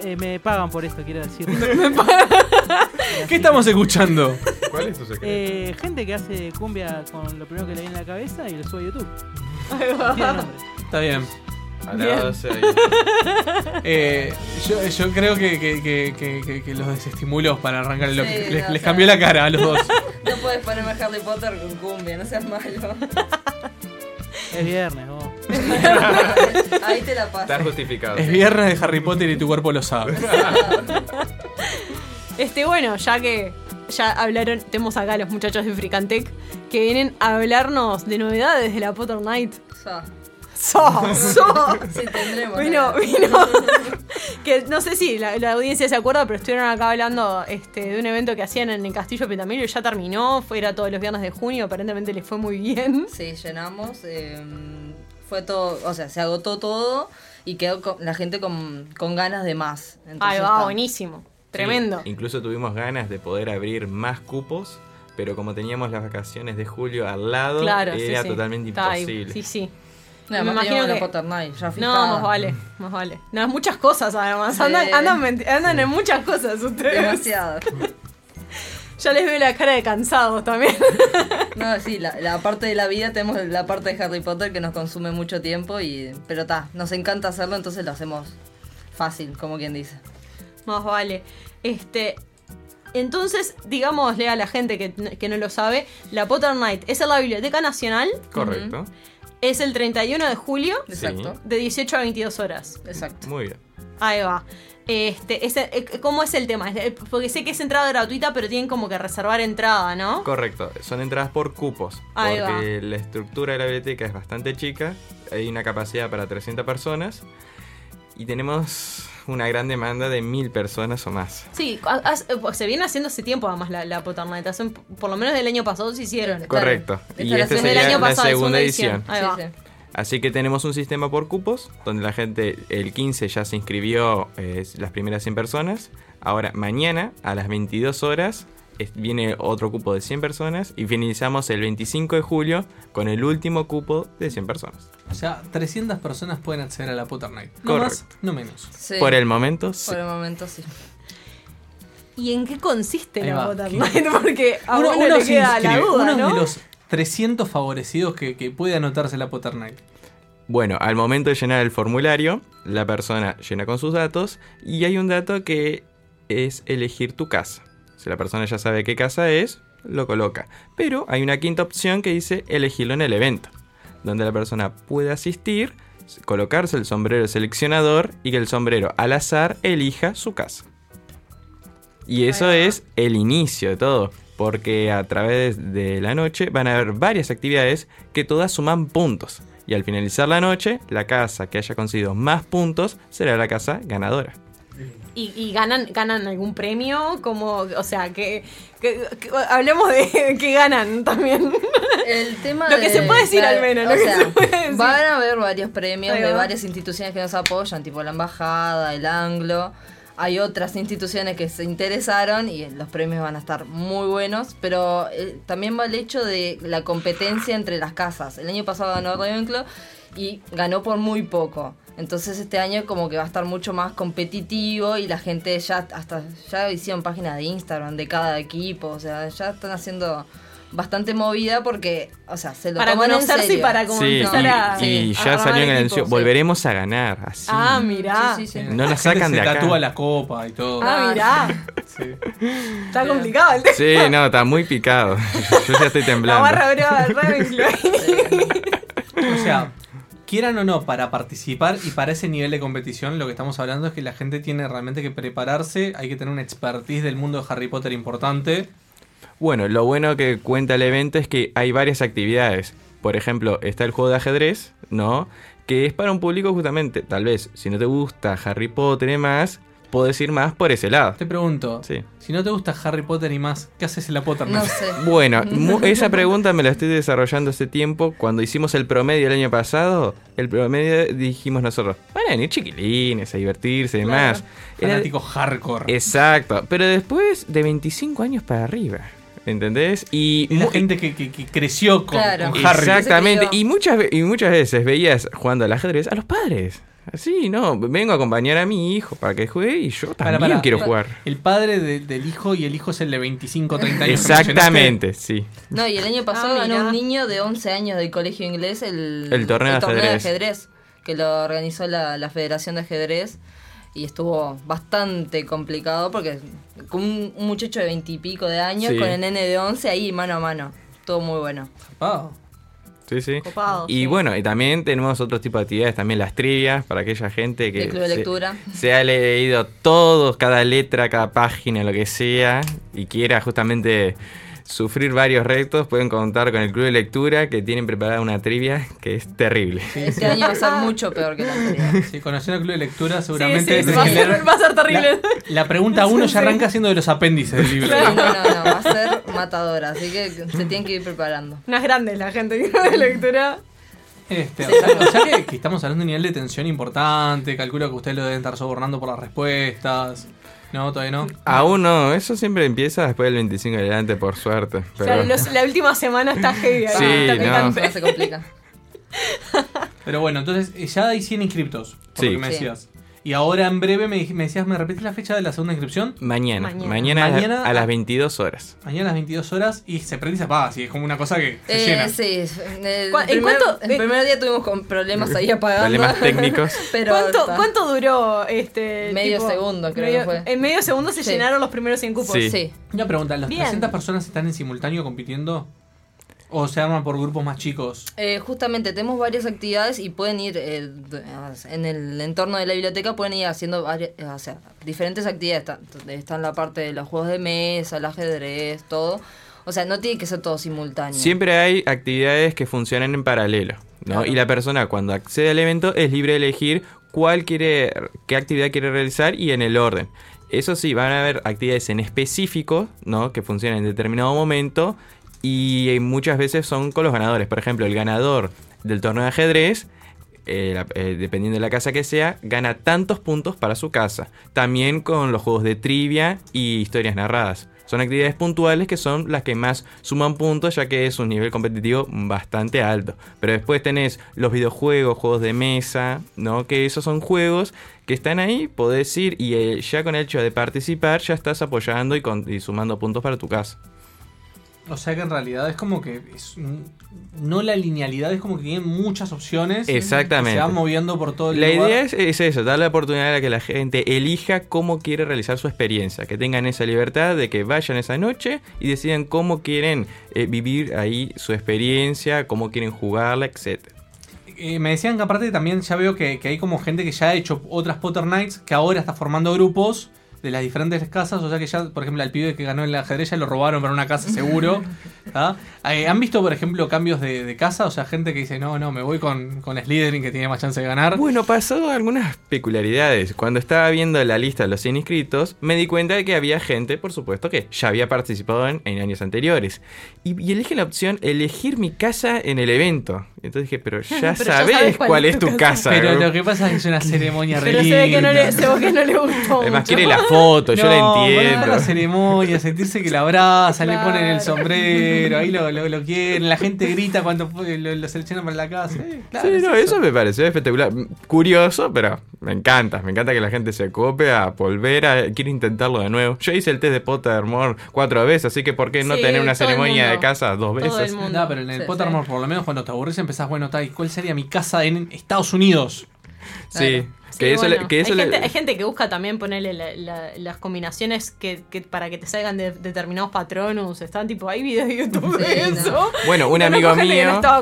eh, me pagan por esto, quiero decir. [LAUGHS] ¿Qué estamos escuchando? ¿Cuál es tu secreto? Eh, gente que hace cumbia con lo primero que le viene a la cabeza y lo sube a YouTube. Tiene nombre. Está bien. A la Bien. 12 ahí. Eh, yo, yo creo que, que- que- que- que- que los desestimuló para arrancar el Sí, les, no, cambió la cara a los dos. [LAUGHS] No puedes ponerme a Harry Potter con cumbia, no seas malo. Es viernes, vos. [LAUGHS] Ahí te la paso. Está justificado. Es viernes de Harry Potter y tu cuerpo lo sabe. [LAUGHS] Este, bueno, ya que ya hablaron, tenemos acá a los muchachos de Fricantec que vienen a hablarnos de novedades de la Potter Night. So. So. Sí, tendremos. Vino, ¿no? vino. que no sé si la, la audiencia se acuerda, pero estuvieron acá hablando este, de un evento que hacían en el Castillo Petamilio y ya terminó. Fue, era todos los viernes de junio, aparentemente les fue muy bien. Sí, llenamos. eh, fue todo, o sea, se agotó todo y quedó con- la gente con, con ganas de más. Entonces Ahí va, está. buenísimo. Tremendo. Sí, incluso tuvimos ganas de poder abrir más cupos, pero como teníamos las vacaciones de julio al lado, Claro, era sí. totalmente Está imposible. Sí, sí. No, además teníamos la Potter Night, ya No, más vale, más vale. No, muchas cosas además. Sí. Andan, andan, en muchas cosas ustedes. Demasiado. [LAUGHS] Ya les veo la cara de cansados también. [LAUGHS] No, sí, la, la parte de la vida tenemos la parte de Harry Potter que nos consume mucho tiempo y pero está, nos encanta hacerlo, entonces lo hacemos fácil, como quien dice. Más vale. Este. Entonces, digámosle a la gente que, que no lo sabe, la Potter Night es en la Biblioteca Nacional. Correcto. Es el 31 de julio. Exacto. De 18 a 22 horas. Exacto. Muy bien. Ahí va. Este, ese- eh, ¿Cómo es el tema? Eh, Porque sé que es entrada gratuita, pero tienen como que reservar entrada, ¿no? Correcto, son entradas por cupos, Ahí porque la estructura de la biblioteca es bastante chica, hay una capacidad para 300 personas y tenemos una gran demanda de 1000 personas o más. Sí, has- eh, se viene haciendo hace tiempo además la, la por lo menos del año pasado se hicieron. Correcto. Esta Y es la esta segunda del sería año la pasado, segunda edición. Ahí va. Así que tenemos un sistema por cupos, donde la gente el 15 ya se inscribió eh, las primeras 100 personas. Ahora, mañana a las 22 horas viene otro cupo de 100 personas y finalizamos el 25 de julio con el último cupo de 100 personas. O sea, 300 personas pueden acceder a la Potter Night. No más, Correcto. no menos. Sí. Por el momento, sí. Por el momento sí. ¿Y en qué consiste Ahí la va. Potter Night? [LAUGHS] Porque a Uno, uno, uno le se queda la duda, uno ¿no? de los 300 favorecidos que, que puede anotarse la Potter Night. Bueno, al momento de llenar el formulario, la persona llena con sus datos y hay un dato que es elegir tu casa. Si la persona ya sabe qué casa es, lo coloca. Pero hay una quinta opción que dice elegirlo en el evento, donde la persona puede asistir, colocarse el sombrero seleccionador y que el sombrero al azar elija su casa. Y eso es el inicio de todo, porque a través de la noche van a haber varias actividades que todas suman puntos. Y al finalizar la noche, la casa que haya conseguido más puntos será la casa ganadora. ¿Y, y ganan, ganan algún premio? Como, o sea, que, que- que- hablemos de [LAUGHS] que ganan también. El tema Lo que de- se puede decir al menos, o sea, se. Van a haber varios premios de va. varias instituciones que nos apoyan, tipo la embajada, el Anglo. Hay otras instituciones que se interesaron y los premios van a estar muy buenos, pero eh, también va el hecho de la competencia entre las casas. El año pasado ganó Ravenclaw y ganó por muy poco. Entonces este año como que va a estar mucho más competitivo y la gente ya hasta ya hicieron páginas de Instagram de cada equipo, o sea, ya están haciendo bastante movida porque, o sea, se lo Para toman en conocerse y serio. para como Sí, empezar y, a. y a ya salió en el anuncio, sí. volveremos a ganar. Así. Ah, mirá. No la sacan se de acá. tatúa la copa y todo. Ah, mirá. [LAUGHS] Está complicado el tema. Sí, no, está muy picado. [LAUGHS] Yo ya estoy La temblando. barra brava de Ravenclaw. [LAUGHS] O sea, quieran o no, para participar y para ese nivel de competición, lo que estamos hablando es que la gente tiene realmente que prepararse, hay que tener una expertise del mundo de Harry Potter importante. Bueno, lo bueno que cuenta el evento es que hay varias actividades. Por ejemplo, está el juego de ajedrez, ¿no? Que es para un público justamente, tal vez, si no te gusta Harry Potter y demás, puedes ir más por ese lado. Te pregunto, Sí. si no te gusta Harry Potter y más, ¿qué haces en la Potter No [LAUGHS] sé. Bueno, [LAUGHS] esa pregunta me la estoy desarrollando este tiempo. Cuando hicimos el promedio el año pasado, el promedio dijimos nosotros, van a venir chiquilines a divertirse y demás. Era- Fanático hardcore. Exacto, pero después de 25 años para arriba. ¿Entendés? Y, Y la mu- gente que, que- que creció con, Claro. con Harry. Exactamente. Y muchas, y muchas veces veías jugando al ajedrez a los padres. Así, no, vengo a acompañar a mi hijo para que juegue y yo también para, quiero el- jugar. El padre de- del hijo y el hijo es el de 25 30 años. Exactamente, sí. No, y el año pasado Ah, ganó un niño de 11 años del colegio inglés el, El torneo de ajedrez. ajedrez, que lo organizó la, la Federación de Ajedrez. Y estuvo bastante complicado porque con un, un muchacho de 20 y pico de años, Sí. con el nene de 11 ahí mano a mano. Todo muy bueno. Sí, sí. Copado, y sí. bueno, y también tenemos otro tipo de actividades, también las trivias, para aquella gente que El club de se, lectura. se ha leído todo, cada letra, cada página, lo que sea, y quiera justamente sufrir varios retos, pueden contar con el club de lectura que tienen preparada una trivia que es terrible. Este año va a ser mucho peor que la anterior. Sí, conociendo el club de lectura, seguramente. sí, va a ser- va a ser terrible. La, la pregunta uno ya Sí. arranca siendo de los apéndices del libro. No, no, no, va a ser matadora, así que se tienen que ir preparando. Unas grandes la gente de lectura. Este, o sea, o sea que, que estamos hablando de un nivel de tensión importante. Calculo que ustedes lo deben estar sobornando por las respuestas. No, todavía no. Aún no, eso siempre empieza después del 25 de adelante, por suerte. O Pero... sea, los- la última semana está heavy. Sí, está no. Se complica. Pero bueno, entonces eh, ya hay 100 inscriptos, por Sí. lo que me Sí. decías. Y ahora en breve me, me decías, ¿me repites la fecha de la segunda inscripción? Mañana, Mañana. mañana, a- Mañana a, a- las 22 horas. Mañana a las 22 horas y se prende y se apaga, así es como una cosa que se Eh, llena. sí, el, ¿Cu- en primer, cuánto- el primer día tuvimos con problemas ahí apagando. Problemas técnicos. [LAUGHS] Pero ¿Cuánto, está. ¿Cuánto duró este Medio tipo? segundo, creo Medio- que fue. En medio segundo se Sí. llenaron los primeros 100 cupos. Sí. Sí. Una pregunta, ¿las Bien. 300 personas están en simultáneo compitiendo? ¿O se arman por grupos más chicos? Eh, justamente tenemos varias actividades y pueden ir eh, en el entorno de la biblioteca pueden ir haciendo varias, eh, o sea, diferentes actividades. Está, está en la parte de los juegos de mesa, el ajedrez, todo. O sea, no tiene que ser todo simultáneo. Siempre hay actividades que funcionan en paralelo, ¿no? Y la persona cuando accede al evento es libre de elegir cuál quiere, qué actividad quiere realizar y en el orden. Eso sí, van a haber actividades en específico, ¿no? Que funcionan en determinado momento y eh, muchas veces son con los ganadores. Por ejemplo, el ganador del torneo de ajedrez eh, eh, dependiendo de la casa que sea, gana tantos puntos para su casa. También con los juegos de trivia y historias narradas. Son actividades puntuales que son las que más suman puntos ya que es un nivel competitivo bastante alto. Pero después tenés los videojuegos, juegos de mesa, ¿no? Que esos son juegos que están ahí, podés ir y ya con el hecho de participar ya estás apoyando y, con- y sumando puntos para tu casa. O sea que en realidad es como que es no la linealidad, es como que tienen muchas opciones. Exactamente. que se van moviendo por todo el La lugar. idea es, es eso, dar la oportunidad a que la gente elija cómo quiere realizar su experiencia, que tengan esa libertad de que vayan esa noche y decidan cómo quieren eh, vivir ahí su experiencia, cómo quieren jugarla, etc. Eh, me decían que aparte también ya veo que, que hay como gente que ya ha hecho otras Potter Nights que ahora está formando grupos de las diferentes casas. O sea que ya, por ejemplo, al pibe que ganó en el ajedrez ya lo robaron para una casa seguro. [LAUGHS] Eh, ¿Han visto, por ejemplo, cambios de, de casa? O sea, gente que dice, no, no, me voy con, con Slytherin que tiene más chance de ganar. Bueno, pasó algunas peculiaridades. Cuando estaba viendo la lista de los 100 inscritos, me di cuenta de que había gente, por supuesto, que ya había participado en, en años anteriores. Y, y elige la opción elegir mi casa en el evento. Entonces dije, pero [LAUGHS] ya Pero ya sabes sabes cuál, es tu casa. Pero ¿no? lo que pasa es que es una ceremonia re Pero se ve que no le, linda. se ve que no le gustó. Además, mucho. quiere la foto, [LAUGHS] yo la entiendo. la ceremonia, sentirse que la abrazan, le Claro. ponen el sombrero, ahí lo, lo, lo quieren, la gente grita cuando lo, lo seleccionan para la casa. Eh, claro, Sí, es no, eso me pareció espectacular. Curioso, pero me encanta. Me encanta que la gente se cope a volver a. Quiere intentarlo de nuevo. Yo hice el test de Pottermore cuatro veces, así que ¿por qué no Sí, tener una ceremonia de casa dos Todo el veces? mundo. No, pero en el Sí, Pottermore, sí. por lo menos cuando te aburrís, empezás, bueno, tal, ¿cuál sería mi casa en Estados Unidos? Sí, Sí, que eso, bueno, le- que eso hay, le- gente, hay gente que busca también ponerle la- la- las combinaciones que, que para que te salgan de determinados patronus. Están tipo, hay videos de YouTube de Sí, no. eso. Bueno, un amigo no mío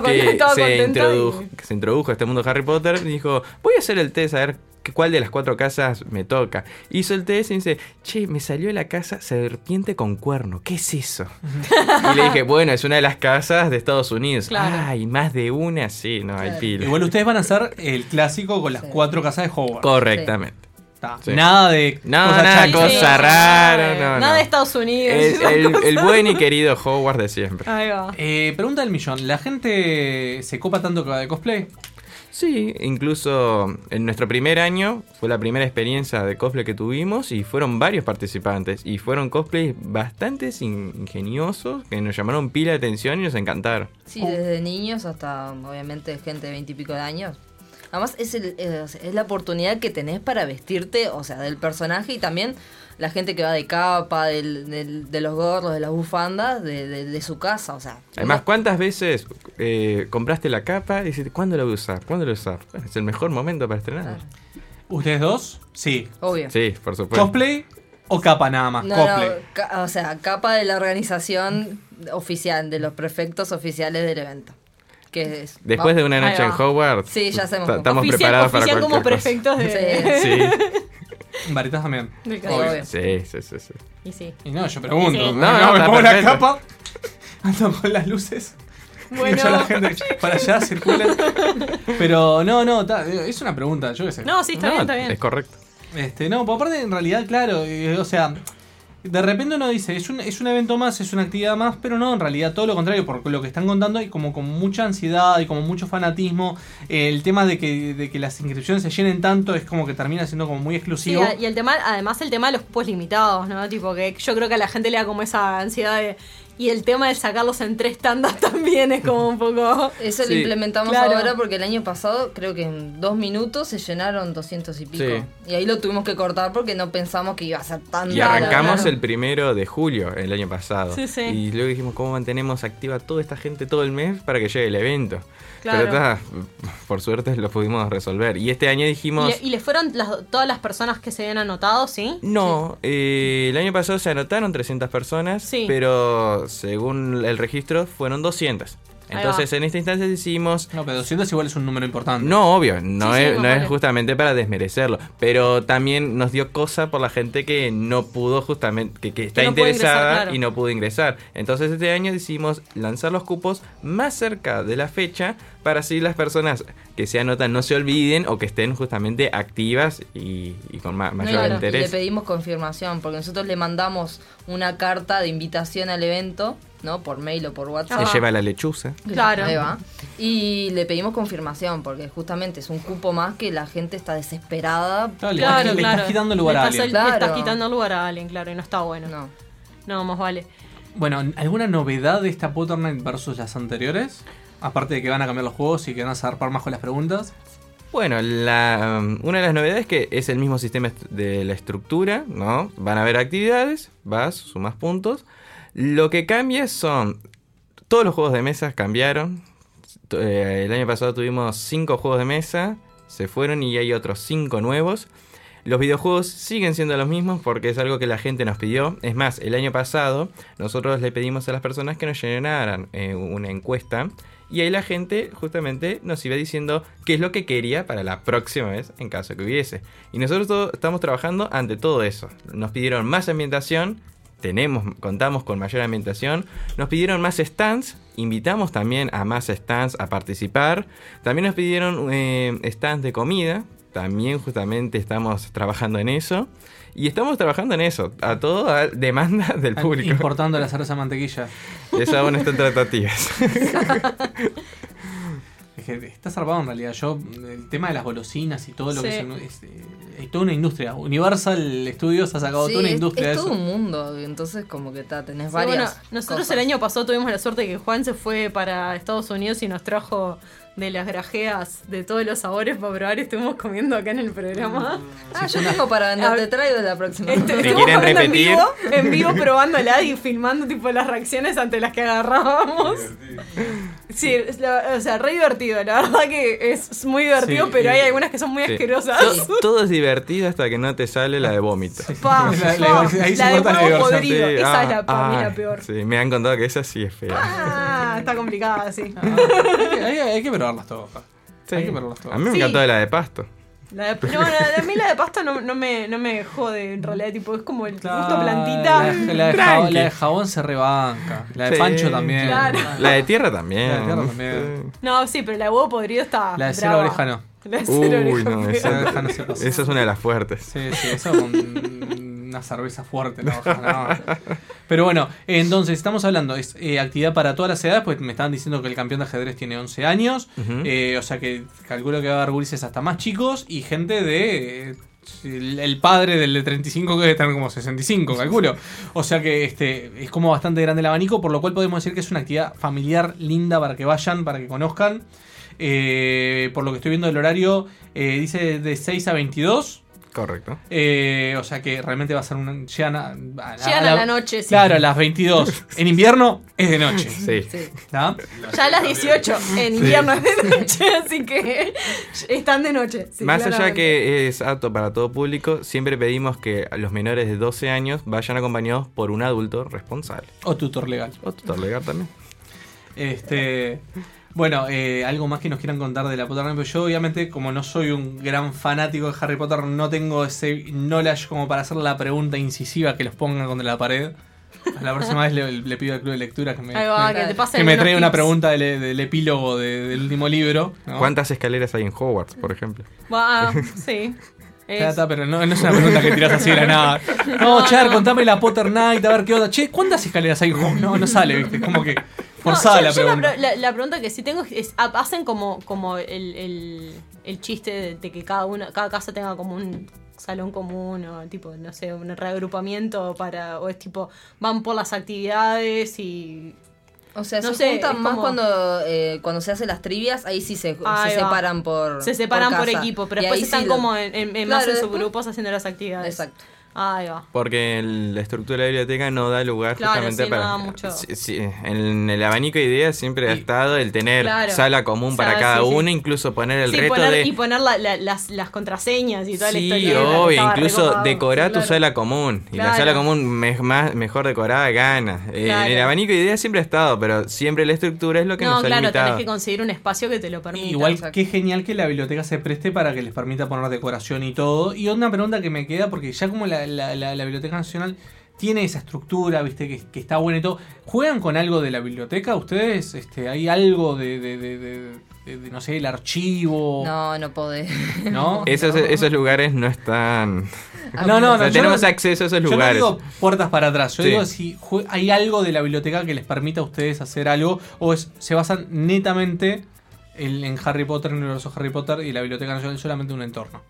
con- que, se, introdujo, y- que se introdujo a este mundo de Harry Potter dijo, voy a hacer el test a ver cuál de las cuatro casas me toca. Hizo el test y dice, che, me salió la casa serpiente con cuerno, ¿qué es eso? [LAUGHS] y le dije, bueno, es una de las casas de Estados Unidos. Claro. Ay, más de una, sí, no, hay pila. Igual ustedes van a hacer el clásico con las cuatro casas de Hogwarts. Correctamente. Sí. Nada de No, cosas nada, cosa rara, no, Nada no. de Estados Unidos. El buen y querido Hogwarts de siempre. Ahí va. Eh, pregunta del millón, ¿la gente se copa tanto con la de cosplay? Sí, incluso en nuestro primer año fue la primera experiencia de cosplay que tuvimos y fueron varios participantes y fueron cosplays bastante ingeniosos que nos llamaron pila de atención y nos encantaron. Sí, desde niños hasta obviamente gente de veintipico de años. Además es, el- es, la oportunidad que tenés para vestirte, o sea, del personaje y también la gente que va de capa, del, del- de los gorros, de las bufandas, de, de- de su casa, o sea. Además, ¿cuántas veces eh, compraste la capa y dices, ¿cuándo la voy a usar? ¿Cuándo la voy a usar? Bueno, es el mejor momento para estrenar. ¿Ustedes dos? Sí. Obvio. Sí, por supuesto. ¿Cosplay o capa nada más? No, Cosplay. no, ca- o sea, capa de la organización oficial, de los prefectos oficiales del evento. Que es, Después va- de una noche en va. Hogwarts, Sí, ya estamos Oficial- preparados para oficial cualquier como cosa. prefectos de- Sí. [LAUGHS] [LAUGHS] Varitas también. Del obvio. Sí, sí, sí, sí. Y sí. Y no, yo pregunto. Sí. No, No, no, me está pongo la perfecto. capa, [LAUGHS] ando con las luces. Bueno. Y ya la gente para allá circula. Pero no, no, ta- es una pregunta, yo qué sé. No, sí, está bien, está bien. Es correcto. Este, no, por aparte, en realidad, claro, eh, o sea, de repente uno dice, es un, es un evento más, es una actividad más, pero no, en realidad todo lo contrario, por lo que están contando, hay como con mucha ansiedad y como mucho fanatismo. Eh, el tema de que, de que las inscripciones se llenen tanto es como que termina siendo como muy Sí, exclusivo. y el tema, además el tema de los cupos limitados, ¿no? Tipo que yo creo que a la gente le da como esa ansiedad de. Y el tema de sacarlos en tres tandas [LAUGHS] también es como un poco. Eso Sí. lo implementamos Claro. ahora porque el año pasado creo que en dos minutos se llenaron 200 y pico. Sí. Y ahí lo tuvimos que cortar porque no pensamos que iba a ser tan Y arrancamos el primero de julio el año pasado. Sí, sí. Y luego dijimos, ¿cómo mantenemos activa toda esta gente todo el mes para que llegue el evento? Claro. Pero ta, por suerte lo pudimos resolver. Y este año ¿Y dijimos... le, y le fueron las- todas las personas que se habían anotado, sí? No, eh, el año pasado se anotaron 300 personas, Sí. pero según el registro fueron 200. Ahí Entonces en esta instancia decimos... No, pero 200 igual es un número importante. No, obvio, no, Sí, sí, es, no es justamente para desmerecerlo, pero también nos dio cosa por la gente que no pudo justamente, que, que está no interesada ingresar, claro. y no pudo ingresar. Entonces este año decidimos lanzar los cupos más cerca de la fecha para así las personas que se anotan no se olviden o que estén justamente activas y, y con ma- No, mayor y le- y le interés. pedimos confirmación porque nosotros le mandamos una carta de invitación al evento, ¿no? Por mail o por WhatsApp. Se lleva la lechuza. Claro. Ahí va. Y le pedimos confirmación porque justamente es un cupo más que la gente está desesperada. Claro, le Claro, estás- le claro. estás quitando lugar Le a alguien. Le estás Claro. quitando lugar a alguien, claro, y no está bueno. No. No, más vale. Bueno, ¿alguna novedad de esta Potternight versus las anteriores? Aparte de que van a cambiar los juegos y que van a zarpar más con las preguntas. Bueno, um, una de las novedades es que es el mismo sistema de la estructura, ¿no? Van a haber actividades, vas, sumas puntos. Lo que cambia son... Todos los juegos de mesa cambiaron. Eh, el año pasado tuvimos cinco juegos de mesa, se fueron y hay otros cinco nuevos. Los videojuegos siguen siendo los mismos porque es algo que la gente nos pidió. Es más, el año pasado nosotros le pedimos a las personas que nos llenaran eh, una encuesta y ahí la gente justamente nos iba diciendo qué es lo que quería para la próxima vez en caso que hubiese. Y nosotros todo- estamos trabajando ante todo eso. Nos pidieron más ambientación, tenemos, contamos con mayor ambientación. Nos pidieron más stands, invitamos también a más stands a participar. También nos pidieron eh, stands de comida, también justamente estamos trabajando en eso. Y estamos trabajando en eso, a toda demanda del público. Importando la cerveza mantequilla. Eso aún está en tratativas. [LAUGHS] Es que está zarpado en realidad. Yo, el tema de las golosinas y todo lo que es, es- eh, Hay toda una industria. Universal Studios ha sacado Sí, toda una es, industria es de todo eso. un mundo, entonces como que ta, tenés Sí, varias. bueno, nosotros cosas. el año pasado tuvimos la suerte de que Juan se fue para Estados Unidos y nos trajo de las grajeas de todos los sabores para probar. Estuvimos comiendo acá en el programa. Ah, yo tengo para vender, te traigo la próxima. Este, Si estuvimos quieren comiendo en repetir. vivo, en vivo probándola y filmando tipo las reacciones ante las que agarrábamos. Sí, es la- o sea, re divertido. La verdad que es muy divertido, Sí, pero y- hay algunas que son muy Sí. asquerosas. To- Todo es divertido hasta que no te sale la de vómito. Pa, [LAUGHS] La- la- pa, ahí se la de corta la huevo diversión. podrido. Sí, esa ah, es la, para mí ah, la peor. Sí, me han contado que esa sí es fea. Ah, está complicada, sí. hay, que- hay- hay que probarlas todas. Sí. Hay que probarlas todas. A mí me Sí. encantó la de pasto. La de, no, la a mí la de pasta no, no, me, no me jode en realidad, tipo, es como el gusto La, plantita. de- la de jabón, la de jabón se rebanca. La de Sí. Pancho también. Claro. La de tierra también. La de tierra también. No, sí, pero la de huevo podrido está. La de cero brava. oreja no. La de cero Uy, oreja no, esa, esa es una de las fuertes. Sí, sí, eso con una cerveza fuerte. no, no. Pero bueno, entonces estamos hablando, es eh, actividad para todas las edades, pues me estaban diciendo que el campeón de ajedrez tiene 11 años, eh, o sea que calculo que va a haber gurises hasta más chicos y gente de... eh, el el padre del de 35 que debe tener como 65, calculo. O sea que este es como bastante grande el abanico, por lo cual podemos decir que es una actividad familiar linda para que vayan, para que conozcan. Eh, por lo que estoy viendo del horario, eh, dice de 6 a 22. Correcto. Eh, o sea que realmente va a ser un. Llegan a, a- Llegan a la noche, sí. Claro, a las 22. [LAUGHS] En invierno es de noche. Sí. Ya a las 18 en invierno es de noche, [LAUGHS] así que están de noche. sí, Más allá que es apto para todo público, siempre pedimos que los menores de 12 años vayan acompañados por un adulto responsable. O tutor legal. O tutor legal también. Este. Bueno, eh, algo más que nos quieran contar de la Potter Night. Pero yo, obviamente, como no soy un gran fanático de Harry Potter, no tengo ese knowledge como para hacer la pregunta incisiva que los pongan contra la pared. La próxima vez le, le pido al club de lectura que me, va, me- que te pasen que me algunos traiga una pregunta del, del epílogo de- del último libro. ¿no? ¿Cuántas escaleras hay en Hogwarts, por ejemplo? [LAUGHS] Sí. Es- pero no, no es una pregunta que tiras así de la nada. [LAUGHS] No, No, Char, no. contame la Potter Night, a ver qué onda. Che, ¿cuántas escaleras hay? No, no sale, ¿viste? Como que No, forzada yo- la yo pregunta. pre- la, la pregunta que sí tengo es, es, ha- hacen como, como el, el, el chiste de, de que cada una, cada casa tenga como un salón común o tipo, no sé, un reagrupamiento para, o es tipo, van por las actividades y O sea, No se sé, juntan más como- cuando, eh, cuando se hacen las trivias, ahí sí se, Ahí se separan por se separan por, equipo, pero Y después están sí lo- como en, en- en Claro, más en después- subgrupos haciendo las actividades. Exacto. Ahí va. Porque el- la estructura de la biblioteca no da lugar Claro, justamente sí, no para. da mucho. Sí, sí, en el abanico de ideas siempre ha estado el tener Claro. sala común para cada sí, sí. uno, incluso poner el Sí, reto poner- de. y poner la- la- las, las contraseñas y toda la Sí, historia. obvio, Estaba incluso decorar Sí, tu claro. sala común. Y la Claro. sala común me- más, mejor decorada gana. Eh, Claro. el abanico de ideas siempre ha estado, pero siempre la estructura es lo que No, nos ha claro, limitado. tenés que conseguir un espacio que te lo permita. Igual Exacto. que genial que la biblioteca se preste para que les permita poner decoración y todo. Y una pregunta que me queda, porque ya como la, la- la- la Biblioteca Nacional tiene esa estructura, viste, que, que está buena y todo. ¿Juegan con algo de la biblioteca? ¿Ustedes? Este, ¿Hay algo de, de- de- de- de- de, no sé, el archivo? No, no podés. ¿No? [LAUGHS] Esos, esos lugares no están. No, no, O sea, no, yo tenemos no- acceso a esos Yo lugares. no digo puertas para atrás. Yo Sí. digo si hay algo de la biblioteca que les permita a ustedes hacer algo o es- se basan netamente en, en Harry Potter, en el universo Harry Potter y la biblioteca nacional es solamente un entorno.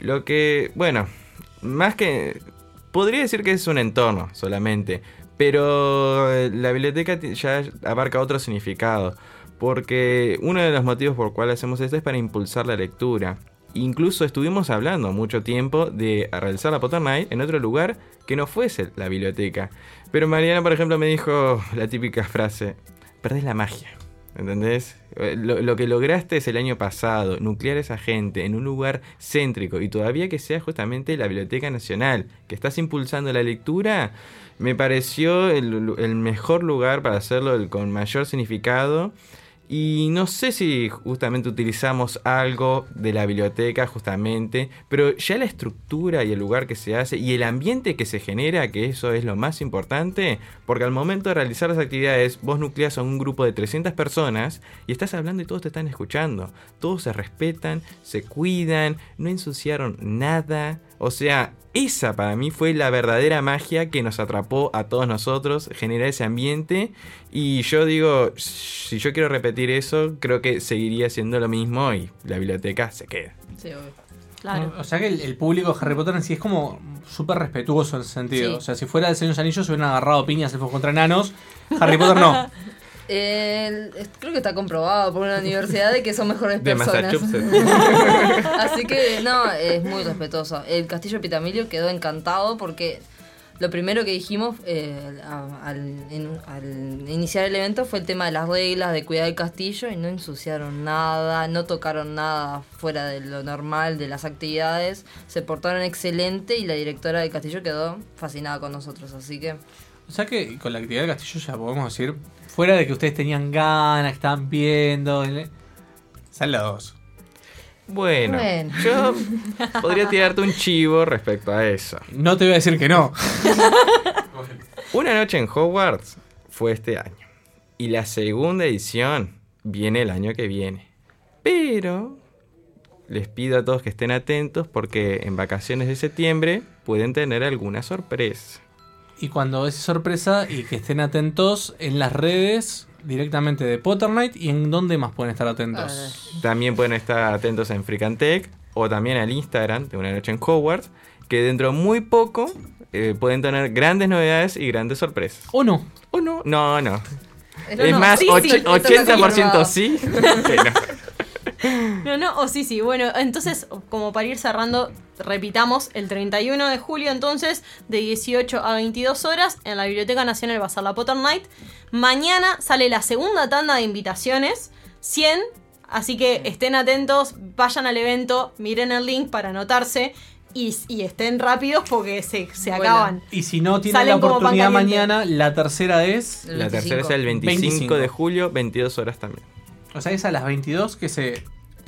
Lo que, bueno, más que... Podría decir que es un entorno solamente, pero eh, la biblioteca ya abarca otro significado, porque uno de los motivos por cual hacemos esto es para impulsar la lectura. Incluso estuvimos hablando mucho tiempo de realizar la Potter Night en otro lugar que no fuese la biblioteca. Pero Mariana, por ejemplo, me dijo la típica frase, perdés la magia. ¿Entendés? Eh, Lo, que lograste es el año pasado, nuclear esa gente en un lugar céntrico y todavía que sea justamente la Biblioteca Nacional, que estás impulsando la lectura, me pareció el, mejor lugar para hacerlo, con mayor significado. Y no sé si justamente utilizamos algo de la biblioteca justamente, pero ya la estructura y el lugar que se hace y el ambiente que se genera, que eso es lo más importante, porque al momento de realizar las actividades vos nucleas a un grupo de 300 personas y estás hablando y todos te están escuchando. Todos se respetan, se cuidan, no ensuciaron nada. O sea, esa para mí fue la verdadera magia que nos atrapó a todos nosotros, generar ese ambiente. Y yo digo, si yo quiero repetir eso, creo que seguiría siendo lo mismo y la biblioteca se queda. Sí. Claro. O sea que el, el público de Harry Potter en sí es como súper respetuoso en ese sentido. Sí. O sea, si fuera de Señor de los Anillos se hubieran agarrado piñas elfos contra enanos. Harry Potter no. [LAUGHS] Eh, es- creo que está comprobado por una universidad de que son mejores De personas. [LAUGHS] Así que no, es muy respetuoso. El castillo de Pitamilio quedó encantado porque lo primero que dijimos eh, al, en- al iniciar el evento fue el tema de las reglas, de cuidar el castillo y no ensuciaron nada, no tocaron nada fuera de lo normal de las actividades. Se portaron excelente y la directora del castillo quedó fascinada con nosotros. Así que O sea que con la actividad del castillo ya podemos decir, fuera de que ustedes tenían ganas, estaban viendo, el- salen las dos. Bueno, Bueno. yo [LAUGHS] podría tirarte un chivo respecto a eso. No te voy a decir que no. [LAUGHS] Una noche en Hogwarts fue este año. Y la segunda edición viene el año que viene. Pero les pido a todos que estén atentos porque en vacaciones de septiembre pueden tener alguna sorpresa. Y cuando es sorpresa, y que estén atentos en las redes directamente de Potter Night y en dónde más pueden estar atentos. También pueden estar atentos en Fricantec o también al Instagram de Una Noche en Hogwarts, que dentro de muy poco eh, pueden tener grandes novedades y grandes sorpresas. ¿O no? ¿O no? No, no. No, es no. más, Sí, och- sí, esto está 80% sí. [LAUGHS] [LAUGHS] que no. No, no, o sí, sí. Bueno, entonces, como para ir cerrando, repitamos, el 31 de julio entonces, de 18 a 22 horas, en la Biblioteca Nacional va a ser la Potter Night. Mañana sale la segunda tanda de invitaciones, 100, así que estén atentos, vayan al evento, miren el link para anotarse. Y, y estén rápidos porque se, se Bueno. acaban. Y si no tienen Salen la oportunidad mañana, la tercera es. La tercera es el 25, de julio, 22 horas también. O sea, es a las 22 que se.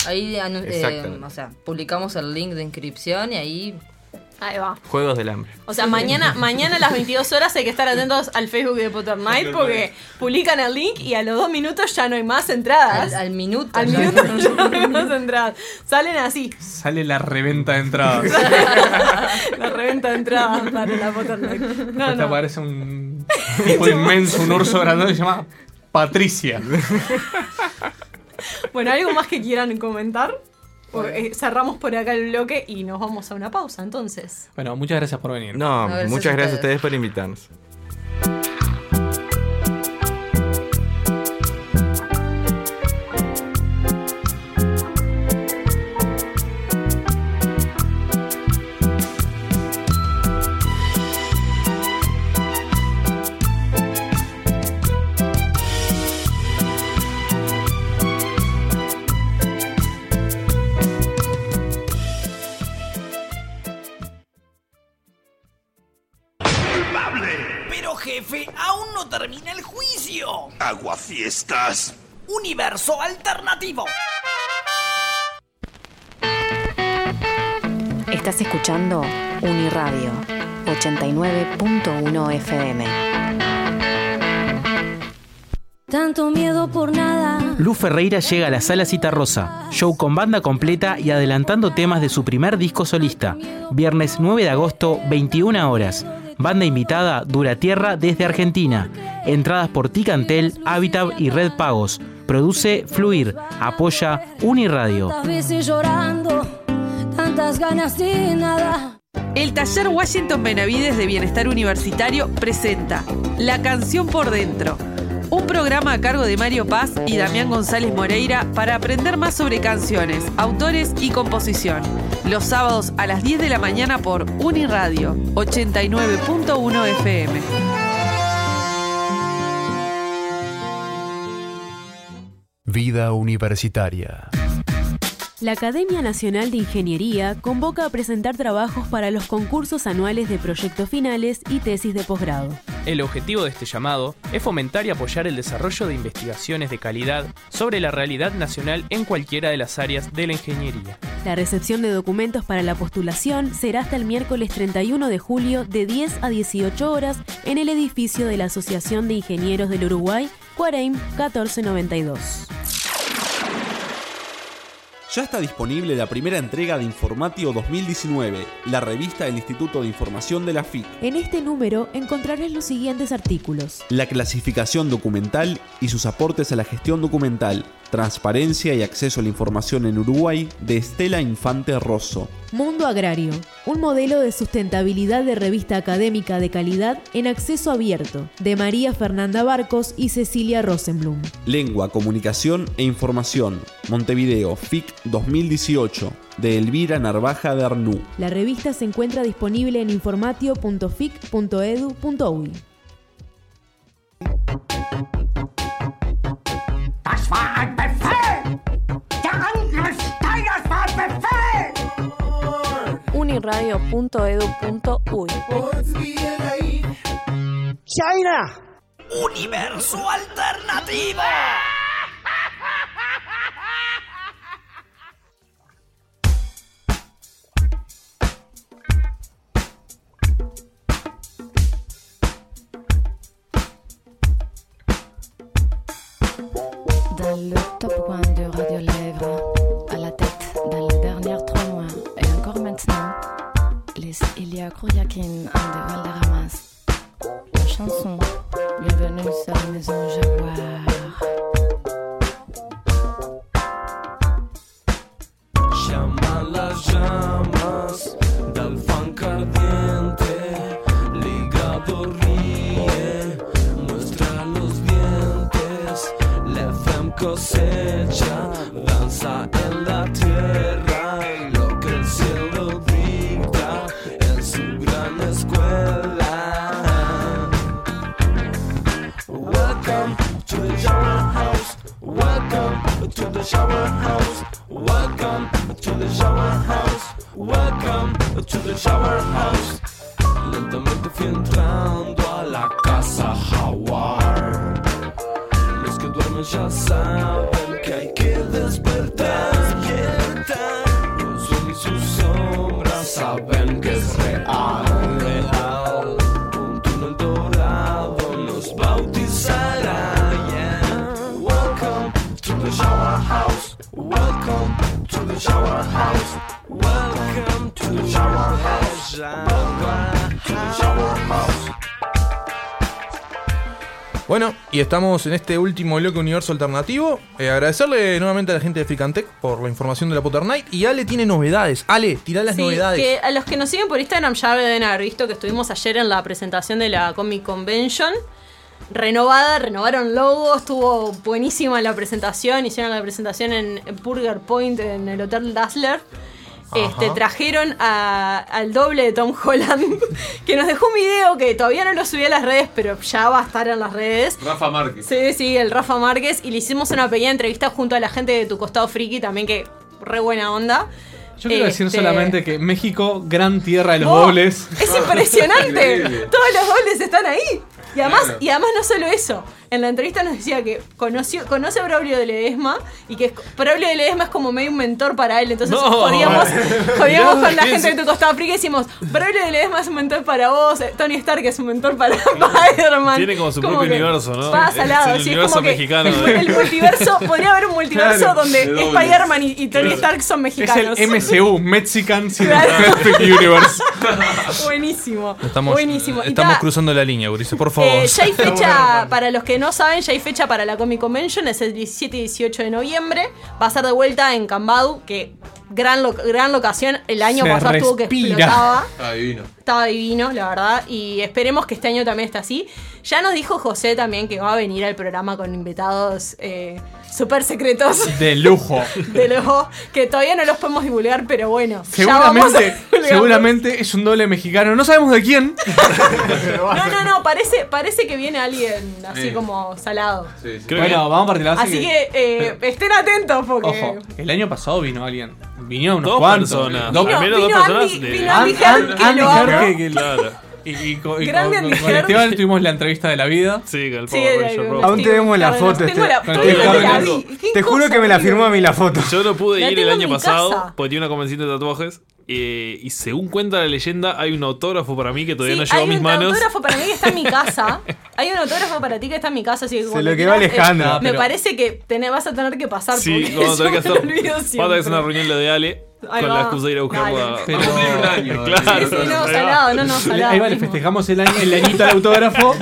Ahí eh, o sea, publicamos el link de inscripción y ahí. Ahí va. Juegos del hambre. O sea, mañana, [LAUGHS] mañana a las 22 horas hay que estar atentos al Facebook de Potter Night porque publican el link y a los dos minutos ya no hay más entradas. Al, al minuto. Al ya. minuto ya no hay más entradas. Salen así. Sale la reventa de entradas. [LAUGHS] La reventa de entradas para la Potter Night. No, no. aparece un [LAUGHS] tipo inmenso, un urso grande que se llama Patricia. [LAUGHS] Bueno, ¿algo más que quieran comentar? Eh, cerramos por acá el bloque y nos vamos a una pausa entonces. Bueno, muchas gracias por venir. No, gracias muchas a gracias a ustedes. ustedes por invitarnos. Aguafiestas. Universo alternativo. Estás escuchando Uniradio 89.1 FM. Tanto miedo por nada. Lu Ferreira llega a la Sala Cita Rosa, show con banda completa y adelantando temas de su primer disco solista. Viernes 9 de agosto, 21 horas. Banda invitada Dura Tierra desde Argentina. Entradas por Ticantel, Habitat y Red Pagos. Produce Fluir. Apoya Uniradio. El taller Washington Benavides de Bienestar Universitario presenta La canción por dentro. Un programa a cargo de Mario Paz y Damián González Moreira para aprender más sobre canciones, autores y composición. Los sábados a las 10 de la mañana por Uniradio 89.1 FM. Vida universitaria. La Academia Nacional de Ingeniería convoca a presentar trabajos para los concursos anuales de proyectos finales y tesis de posgrado. El objetivo de este llamado es fomentar y apoyar el desarrollo de investigaciones de calidad sobre la realidad nacional en cualquiera de las áreas de la ingeniería. La recepción de documentos para la postulación será hasta el miércoles 31 de julio de 10 a 18 horas en el edificio de la Asociación de Ingenieros del Uruguay, Cuareim 1492. Ya está disponible la primera entrega de Informatio 2019, la revista del Instituto de Información de la FIC. En este número encontrarás los siguientes artículos. La clasificación documental y sus aportes a la gestión documental, transparencia y acceso a la información en Uruguay de Estela Infante Rosso. Mundo Agrario, un modelo de sustentabilidad de revista académica de calidad en acceso abierto, de María Fernanda Barcos y Cecilia Rosenblum. Lengua, comunicación e información, Montevideo, FIC 2018, de Elvira Narvaja de Arnú. La revista se encuentra disponible en informatio.fic.edu.uy. Uniradio.edu.uy China. Universo alternativo. Top 1 à Couryakin, de Valderramas. La chanson Bienvenue sur la maison Jaguar. Llama las llamas del funk ardiente, ligado ríe, muestra los dientes, la femme cosecha, danza en la tierra, to the shower house. Welcome to the shower house. Welcome to the shower house. Lentamente fui entrando a la casa jaguar. Los que duermen ya saben the shower house. Welcome to the shower house. Welcome to the shower house. Bueno, y estamos en este último bloque Universo Alternativo. Eh, agradecerle nuevamente a la gente de Fricantec por la información de la Potter Night. Y Ale tiene novedades. Ale, tirá las Sí, novedades. que a los que nos siguen por Instagram ya deben haber visto que estuvimos ayer en la presentación de la Comic Convention. Renovada, renovaron logo, estuvo buenísima la presentación. Hicieron la presentación en, en Burger Point, en el Hotel Dazzler. Este, trajeron a- al doble de Tom Holland, [LAUGHS] que nos dejó un video que todavía no lo subí a las redes, pero ya va a estar en las redes. Rafa Márquez. Sí, sí, el Rafa Márquez. Y le hicimos una pequeña entrevista junto a la gente de Tu Costado Friki, también que re buena onda. Yo quiero decir Este, solamente que México, gran tierra de los Oh, dobles. Es impresionante. [LAUGHS] Todos los dobles están ahí. Y además, y además no solo eso. En la entrevista nos decía que conoció, conoce a Braulio de Ledesma y que es- Braulio de Ledesma es como medio un mentor para él. Entonces No. jodíamos, [LAUGHS] con la ¿quién gente es? de tu costado Friki y decimos, Braulio de Ledesma es un mentor para vos, eh, Tony Stark es un mentor para Spider-Man. Tiene como su propio que universo, ¿no? Va Es salado, el sí, es universo como que mexicano El, de- el multiverso, podría haber un multiverso Claro, donde. Spider-Man y, y Tony Claro. Stark son Es mexicanos. el MCU, [LAUGHS] Mexican Claro. Cinematic Universe. Buenísimo. Estamos, Buenísimo. Y estamos ta- cruzando la línea, Gurice, por favor. Eh, ya hay [LAUGHS] fecha, para los que no saben, ya hay fecha para la Comic Convention, es el 17 y 18 de noviembre. Va a ser de vuelta en Cambadu, que gran, lo- gran locación. El año Se pasado estuvo que respira. explotaba. Ah, divino. Estaba divino, la verdad. Y esperemos que este año también esté así. Ya nos dijo José también que va a venir al programa con invitados eh, súper secretos. De lujo. [LAUGHS] De luego, que todavía no los podemos divulgar, pero bueno. ya vamos a Seguramente, seguramente es un doble mexicano. No sabemos de quién. [LAUGHS] No, no, no, parece, parece que viene alguien así Sí. como salado. bueno, vamos a partir la Así que eh, estén atentos porque. Ojo, el año pasado vino alguien. Vinieron unos Dos cuantos. personas. Dos- Vino- Primero dos personas Andy- de- vino Andy Herb, que- que- Claro. Y, y con, y Grande con- con. Esteban tuvimos la entrevista de la vida. Sí, con el Sí, Power de- Ranger de- Rojo. Aún tenemos la Tengo foto. la- este- todavía Te la juro- vi. ¿Qué Te juro que me la firmó a mí la foto. Yo no pude La ir el año pasado casa. porque tenía una convención de tatuajes. eh, y según cuenta la leyenda, hay un autógrafo para mí que todavía Sí, no llegó a hay mis un manos. autógrafo para mí que está en mi [LAUGHS] casa. Hay un autógrafo para ti que está en mi casa, así que cuando lo quedó quieras, Alejandro. eh, me parece que tenés- vas a tener que pasar Sí, vamos a tener que [LAUGHS] hacer. Vamos a hacer una reunión lo de Ale. Ahí con va. la excusa de ir a buscarlo Dale. a. Pero- un [LAUGHS] año. Claro. Sí, sí, no, va. salado, no, no, salado. Ahí vale, festejamos el, año, el añito del autógrafo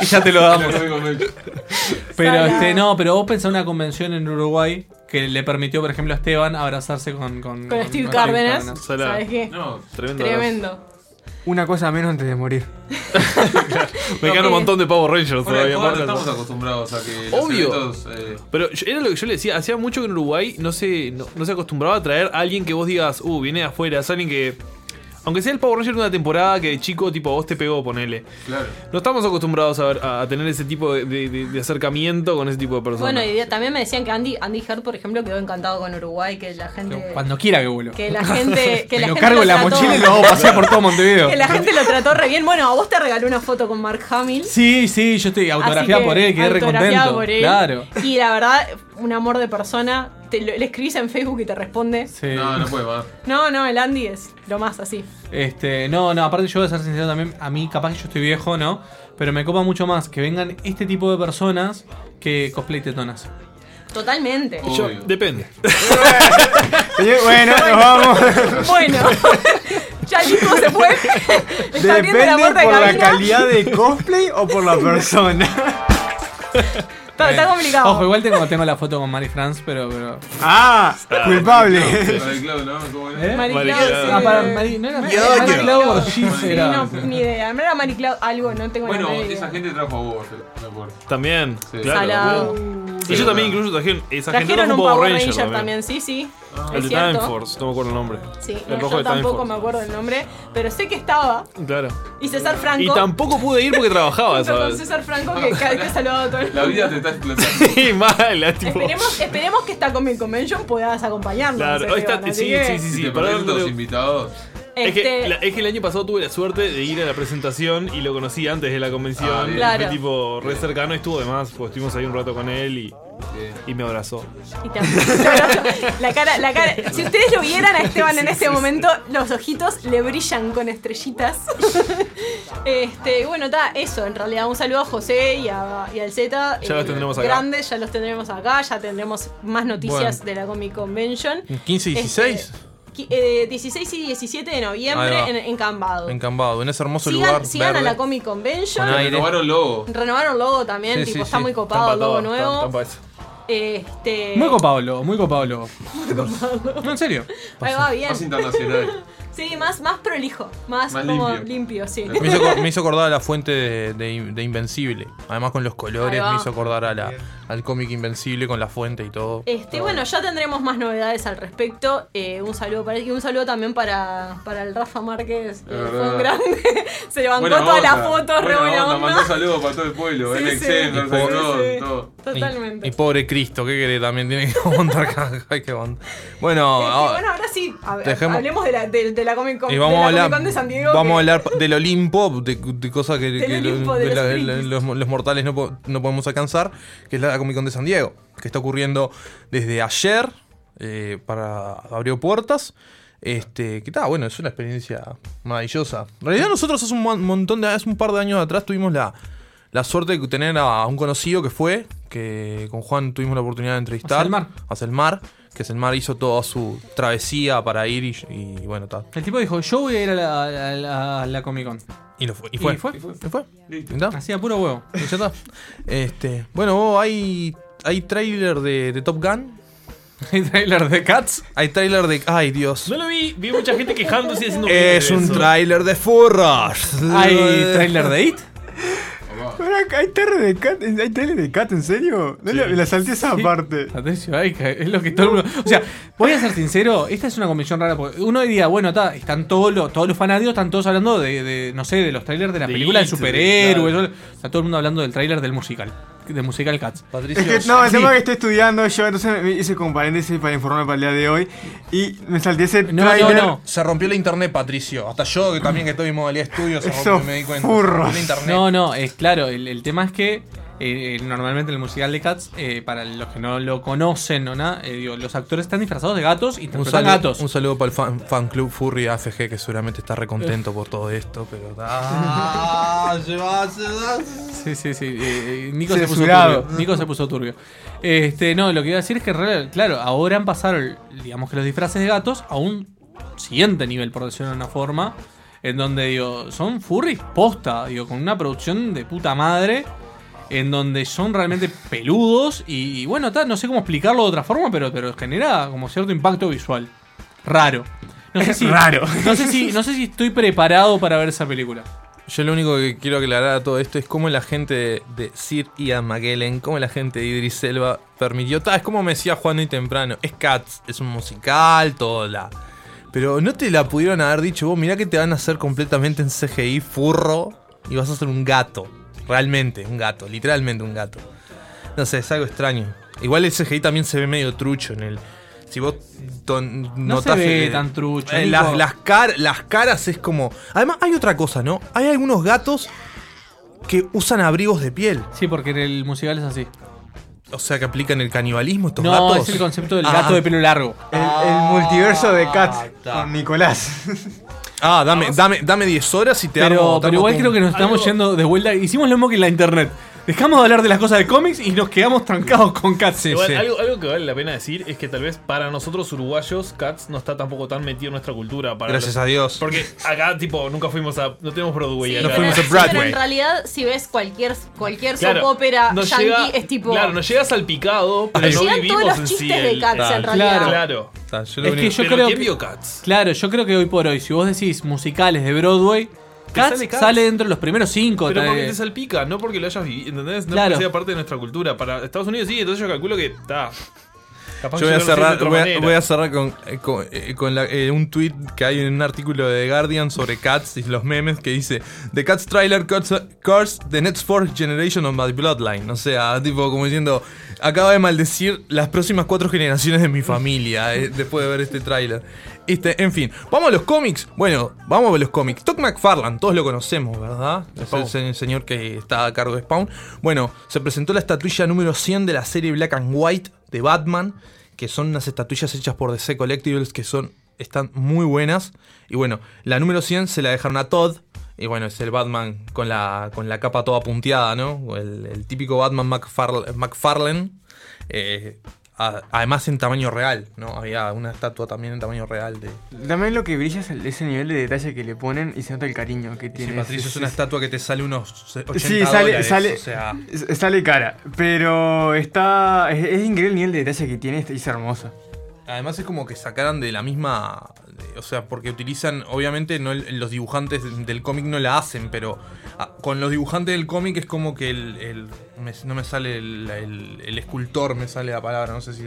y ya te lo damos. [LAUGHS] Pero Salado. este, no, pero vos pensás una convención en Uruguay que le permitió, por ejemplo, a Esteban abrazarse con, con, Con Steve Cárdenas. Salado. ¿Sabes qué? No, tremendo. Tremendo. Una cosa menos antes de morir. [LAUGHS] Me quedan un montón de Power Rangers Bueno, todavía. estamos acostumbrados a que los Obvio. eventos, eh, Pero yo- era lo que yo le decía, hacía mucho que en Uruguay no se, no, no se acostumbraba a traer a alguien que vos digas, uh, viene de afuera, es alguien que. Aunque sea el Power Ranger de una temporada que de chico, tipo, a vos te pegó, ponele. Claro. No estamos acostumbrados a, ver- a- a tener ese tipo de, de- de- de acercamiento con ese tipo de personas. Bueno, y también me decían que Andy, Andy Heard, por ejemplo, quedó encantado con Uruguay, que la gente. Cuando quiera que vuelo. Que la gente. [LAUGHS] Que Me la lo gente cargo en la trató- mochila y lo hago pasear por todo Montevideo. [LAUGHS] Que la gente lo trató re bien. Bueno, a vos te regaló una foto con Mark Hamill. Sí, sí, yo estoy autografiada por él, quedé re autografiada contento. por él. Claro. Y la verdad, un amor de persona. Te, lo- le escribís en Facebook y te responde. Sí. No, no puede más. No, no, el Andy es lo más así. Este, no, no, aparte yo voy a ser sincero también, a mí capaz que yo estoy viejo, ¿no? Pero me copa mucho más que vengan este tipo de personas que cosplay tetonas. Totalmente. Yo- depende. bueno, [LAUGHS] nos vamos. Bueno, [LAUGHS] ya el disco se fue. Está abriendo la Depende puerta de por la calidad de cosplay o por la persona. [LAUGHS] Está, está complicado. Ojo, igual tengo, tengo la foto con Mari France, pero. pero... Ah, culpable. Mariclau, [LAUGHS] ¿no? ¿Cómo era? ¿Eh? Mariclau, sí. Ah, para Mari, no era Mariclau Clau. Ortiz Sí, era. no, ni idea. No era Mariclau algo, no tengo Bueno, menor idea. esa gente trajo a vos, me acuerdo. También, Sí. claro. Salado. Y yo también incluso trajeron esa gente trajo un un Power Ranger, Ranger, también. también, sí, sí. El de cierto. Time Force, no me acuerdo el nombre. Sí, el no, rojo yo de Time tampoco Force. me acuerdo el nombre, pero sé que estaba. Claro. Y César Franco. Y tampoco pude ir porque trabajaba, con ¿sabes? César Franco, que cada vez que saludaba a todo el La mundo. vida te está explotando. [LAUGHS] Sí, mala, tipo. Esperemos, esperemos que esta Comic Convention puedas acompañarnos. Claro, Esteban, está- así sí, sí, sí, sí. ¿Te para los invitados? Es que, Este- la- es que el año pasado tuve la suerte de ir a la presentación y lo conocí antes de la convención. Ah. Claro. Fue tipo re cercano y estuvo de más, porque estuvimos ahí un rato con él y, y me abrazó. Y te-. La cara, la cara. Si ustedes lo vieran a Esteban en este momento, los ojitos le brillan con estrellitas. Este, bueno, está eso. En realidad, un saludo a José y, a, y al Z. Ya los tendremos acá. Grandes, ya los tendremos acá. Ya tendremos más noticias Bueno. de la Comic Convention. 15 y 16. Este, qui- eh, 16 y 17 de noviembre en, en Cambado. En Cambado, en ese hermoso Sigan, lugar. sigan a verde. la Comic Convention. Renovaron logo. Renovaron logo también, Sí, tipo, sí, está sí. muy copado el logo nuevo. Tampa eso. Este. Muy copado, logo, muy copado, logo. [LAUGHS] No, en serio. Ahí va bien. Más internacional. [LAUGHS] Sí, más, más prolijo, más, Más como limpio. limpio, sí. Me hizo, [LAUGHS] me hizo acordar a la fuente de, de- de Invencible. Además con los colores me hizo acordar a la, al cómic Invencible con la fuente y todo. Este, bueno, ya tendremos más novedades al respecto. Eh, un saludo para y un saludo también para, para el Rafa Márquez. que fue un grande. [LAUGHS] Se levantó Buena todas las fotos, re buena onda. onda. Mandó saludos para todo el pueblo. Sí, el sí. Y todo. Totalmente. Y pobre Cristo, ¿qué querés? También tiene que [LAUGHS] aguantar acá. Hay que aguantar. Bueno, Este, ahora- bueno, ahora sí, a ver, dejemos- hablemos de la, de, de la Comic Con, y de vamos la a hablar, Comic Con de San Diego. vamos a hablar del Olimpo, de, de cosas que, Del que Olimpo lo- de de los la- frikis. los, los mortales no, po- no podemos alcanzar, que es la Comic Con de San Diego, que está ocurriendo desde ayer, eh, para abrió puertas. Este, que está, bueno, es una experiencia maravillosa. En realidad nosotros hace un mon- montón de hace un par de años atrás tuvimos la, la suerte de tener a un conocido que fue, que con Juan tuvimos la oportunidad de entrevistar. Acelmar. Acelmar, que Acelmar hizo toda su travesía para ir y, y bueno, está. El tipo dijo, yo voy a ir a la, a la- a la Comic Con. Y, lo fue, y fue. Y fue. Y fue. ¿Está? Hacía puro huevo. Y ya está. Este, bueno, vos, hay, hay trailer de, de Top Gun. [LAUGHS] ¿Hay trailer de Cats? Hay trailer de. Ay, Dios. No lo vi, vi mucha gente quejándose y haciendo Es un eso. trailer de furros. ¿Hay trailer de It? [LAUGHS] Pero acá hay trailer de Cat, ¿hay trailer de Cat en serio? No, la, la salté esa parte. Atención, ay, que es lo que todo el mundo. O sea, voy a ser sincero, esta es una convención rara. Porque uno diría, bueno, está, están todos los, todos los fanáticos, están todos hablando de, de, no sé, de los trailers de las De películas de It, superhéroes. claro. Está todo el mundo hablando del trailer del musical. Del musical Cats. Patricio. Es que no, el Sí. tema es que estoy estudiando yo, entonces me hice como paréntesis para informarme para el día de hoy. Y me salté ese No, trailer. no, no. Se rompió la internet, Patricio. Hasta yo, que también que estoy en modalidad estudio, se [LAUGHS] rompió, me di cuenta. Se furros. rompió la internet. No, no, es claro, el, el tema es que eh, normalmente el musical de Cats, eh, para los que no lo conocen o nada, eh, digo, los actores están disfrazados de gatos y Un interpretan saludo, gatos. un saludo para el fan, fan club Furry AFG que seguramente está recontento por todo esto, pero. ¡Ah! se va, se va. Sí, sí, sí. eh, eh, Nico se puso turbio. Nico se puso turbio. Este, no, lo que iba a decir es que, claro, ahora han pasado, digamos que los disfraces de gatos a un siguiente nivel, por decirlo de una forma, en donde, digo, son furries posta, digo, con una producción de puta madre, en donde son realmente peludos y, y bueno, ta, no sé cómo explicarlo de otra forma, pero, pero genera como cierto impacto visual. Raro. No sé [LAUGHS] si, Raro. No sé si, no sé si estoy preparado para ver esa película. Yo lo único que quiero aclarar a todo esto es cómo la gente de, de Sir Ian McKellen, cómo la gente de Idris Elba permitió. ta, es como me decía Juan hoy temprano: es Cats, es un musical, todo la. Pero no te la pudieron haber dicho vos, mirá que te van a hacer completamente en CGI furro y vas a ser un gato. Realmente, un gato, literalmente un gato. No sé, es algo extraño. Igual el CGI también se ve medio trucho en el. Si vos ton- No se notás ve el- tan trucho, eh, las, las, car- las caras es como. Además, hay otra cosa, ¿no? Hay algunos gatos que usan abrigos de piel. Sí, porque en el musical es así. O sea, que aplican el canibalismo estos No, gatos. es el concepto del Ah. gato de pelo largo. El, el multiverso de Cat con Nicolás. [LAUGHS] Ah, dame, dame, dame 10 horas y te Pero, armo- pero igual creo que nos estamos Algo- yendo de vuelta. Hicimos lo mismo que en la internet. Dejamos de hablar de las cosas de cómics y nos quedamos trancados con Cats. Igual, Algo, algo que vale la pena decir es que tal vez para nosotros uruguayos, Cats no está tampoco tan metido en nuestra cultura. Para Gracias los- a Dios. Porque acá, tipo, nunca fuimos a. No tenemos Broadway Sí, acá. pero- sí, pero en realidad, si ves cualquier, cualquier soap opera yankee, llega- es tipo. Claro, nos llega salpicado, pero no llegan vivimos todos los en sí chistes de Cats, en realidad. Claro. Claro. Es que yo Pero creo ¿quién que, Cats? Claro, yo creo que hoy por hoy, si vos decís musicales de Broadway, Cats sale dentro de los primeros cinco. Pero porque te salpica, no porque lo hayas vivido, ¿entendés? No Claro. porque sea parte de nuestra cultura. Para Estados Unidos sí, entonces yo calculo que está. Capaz Yo voy a cerrar, voy a, manera. voy a cerrar con, eh, con, eh, con la- eh, un tweet que hay en un artículo de The Guardian sobre Cats y los memes que dice The Cats trailer cuts, cars the next fourth generation of my bloodline. O sea, tipo como diciendo, acaba de maldecir las próximas cuatro generaciones de mi familia eh, después de ver este tráiler. Este, en fin, vamos a los cómics. Bueno, vamos a los cómics. Todd McFarlane, todos lo conocemos, ¿verdad? Es el se- señor que está a cargo de Spawn. Bueno, se presentó la estatuilla número 100 de la serie Black and White de Batman, que son unas estatuillas hechas por DC Collectibles que son están muy buenas. Y bueno, la número 100 se la dejaron a Todd. Y bueno, es el Batman con la, con la capa toda punteada, ¿no? El, el típico Batman McFarl- McFarlane. Eh, además en tamaño real, ¿no? Había una estatua también en tamaño real de... También lo que brilla es el- ese nivel de detalle que le ponen y se nota el cariño que Sí, tiene. Patricio, es Sí, una sí. estatua que te sale unos 80 Sí, sale, dólares, sale, o sea... s- sale cara, pero está es, es increíble el nivel de detalle que tiene y es hermoso. Además es como que sacaran de la misma... de- O sea, porque utilizan, obviamente no el- los dibujantes del cómic no la hacen, pero ah, con los dibujantes del cómic es como que el... el- no me sale el, el- escultor, me sale la palabra, no sé si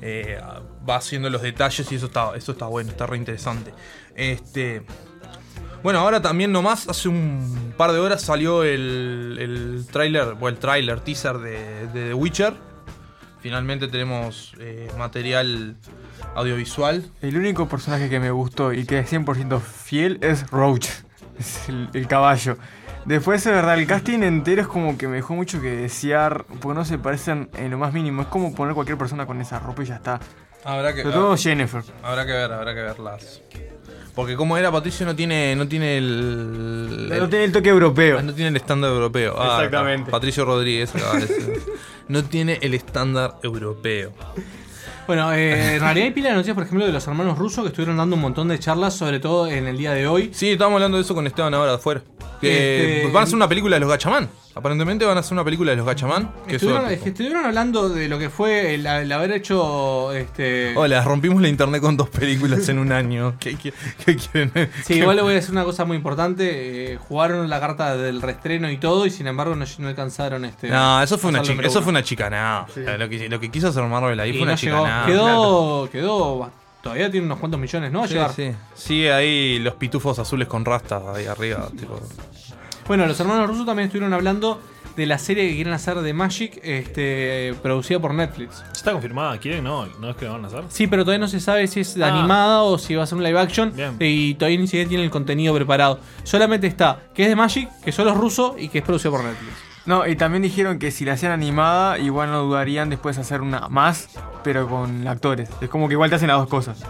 eh, va haciendo los detalles y eso está, eso está bueno, está re interesante. Este... Bueno, ahora también nomás, hace un par de horas salió el, el tráiler, o el tráiler, teaser de, de The Witcher. Finalmente tenemos eh, material audiovisual. El único personaje que me gustó y que es 100% fiel es Roach, [LAUGHS] es el, el caballo. Después, de verdad, el casting entero es como que me dejó mucho que desear, porque no se parecen en lo más mínimo. Es como poner cualquier persona con esa ropa y ya está. Habrá que, Sobre todo Jennifer. Habrá que ver, habrá que verlas. Porque como era Patricio no tiene, no tiene el, No tiene el toque europeo. No tiene el estándar europeo. Ah, Exactamente. Patricio Rodríguez. No tiene el estándar europeo. Bueno, eh, en realidad hay pila de noticias, por ejemplo, de los hermanos rusos que estuvieron dando un montón de charlas, sobre todo en el día de hoy. Sí, estábamos hablando de eso con Esteban ahora de afuera. Que Este- van a hacer una película de los Gachamán. Aparentemente van a hacer una película de los Gachamán. Que Estuvieron, es que estuvieron hablando de lo que fue el, el haber hecho este. Hola, rompimos la internet con dos películas en un año. ¿Qué, qué- qué quieren? Sí, igual le voy a decir una cosa muy importante. eh, jugaron la carta del reestreno y todo, y sin embargo no, no alcanzaron este. No, eso fue una chica, eso fue una chicanada. Lo, que, lo que quiso hacer Marvel ahí Y fue una no chicanada. Quedó, quedó. Todavía tiene unos cuantos millones, ¿no? A Sí, llegar. sí. Sigue ahí los pitufos azules con rastas ahí arriba. tipo. Bueno, los hermanos rusos también estuvieron hablando de la serie que quieren hacer de Magic, este, producida por Netflix. Está confirmada, ¿quieren? No, no es que la van a hacer. Sí, pero todavía no se sabe si es Ah. animada o si va a ser un live action. Bien. Y todavía ni siquiera tiene el contenido preparado. Solamente está que es de Magic, que solo es ruso y que es producido por Netflix. No, y también dijeron que si la hacían animada, igual no dudarían después hacer una más, pero con actores. Es como que igual te hacen las dos cosas.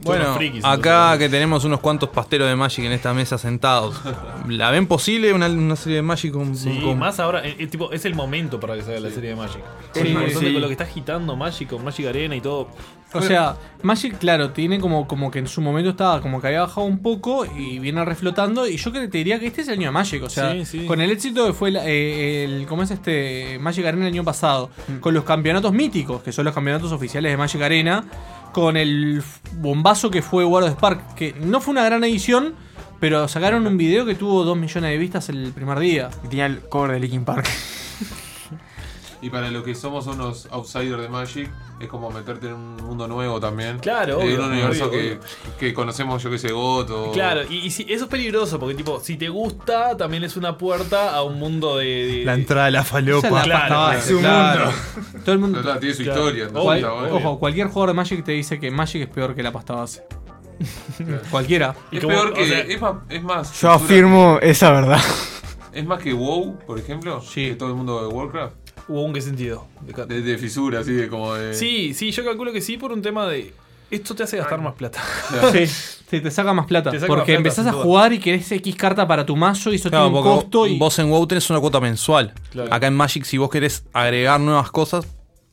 Bueno, acá que tenemos unos cuantos pasteros de Magic en esta mesa sentados. ¿La ven posible una, una serie de Magic con, Sí, con- más ahora, eh, eh, tipo, es el momento para que salga la serie de Magic. Sí, Sí, por sí. con lo que está agitando Magic, con Magic Arena y todo. O sea, Magic, claro, tiene como, como que en su momento estaba como que había bajado un poco y viene reflotando. Y yo que te diría que este es el año de Magic. O sea, Sí, sí. con el éxito que fue el, eh, el- ¿cómo es este? Magic Arena el año pasado. Con los campeonatos míticos, que son los campeonatos oficiales de Magic Arena. Con el bombazo que fue World of Spark, que no fue una gran edición. Pero sacaron un video que tuvo 2 millones de vistas el primer día. Y tenía el cover de Linkin Park. [LAUGHS] Y para los que somos unos outsiders de Magic, es como meterte en un mundo nuevo también. Claro, En obvio, un universo obvio, que, obvio. que conocemos, yo que sé, Goto. Claro, y, y si- eso es peligroso porque, tipo, si te gusta, también es una puerta a un mundo de. de- La entrada de la falopa. La Claro, pasta base, es un claro. mundo. Todo el mundo. Claro, tiene su Claro. historia, entonces Cual- bueno. Ojo, cualquier jugador de Magic te dice que Magic es peor que la pasta base. Cualquiera. Es peor que. es, más, es más. Yo afirmo esa verdad. Es más que WoW, por ejemplo. Que todo el mundo de Warcraft. ¿WoW en qué sentido? De, de fisura, así de como de. Sí, sí, yo calculo que sí por un tema de. Esto te hace gastar más plata. [LAUGHS] Sí, sí, te saca más plata. Saca porque más plata, empezás a jugar y querés X carta para tu mazo y eso Claro, tiene un costo. Y... vos en WoW tenés una cuota mensual. Claro. Acá en Magic, si vos querés agregar nuevas cosas,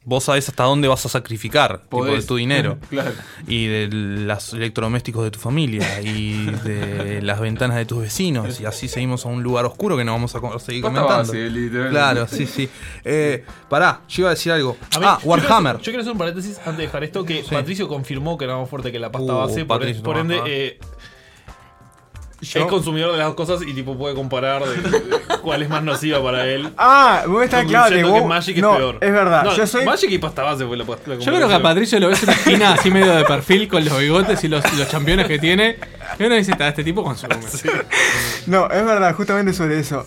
vos sabés hasta dónde vas a sacrificar tipo, de tu dinero. [LAUGHS] Claro. Y de los electrodomésticos de tu familia. Y de las ventanas de tus vecinos. Y así seguimos a un lugar oscuro que no vamos a seguir comentando. literalmente. claro, sí, sí. Eh, pará, yo iba a decir algo. A mí- ah, yo quiero Warhammer. hacer- Yo quiero hacer un paréntesis antes de dejar esto: que Patricio confirmó que era más fuerte que la pasta Uh, base. Por, Patricio, por ende, ajá. eh, Yo- es consumidor de las dos cosas y tipo puede comparar de- de cuál es más nociva para él. Ah, vos estás claro de Concluyendo que Magic es no, peor. es verdad, No, yo soy- Magic y pasta base fue la, la Yo creo que a Patricio lo ves en la [LAUGHS] esquina así medio de perfil con los bigotes y los, los campeones que tiene. Y uno dice, "Ta, este tipo consume. [LAUGHS] No, es verdad, justamente sobre eso.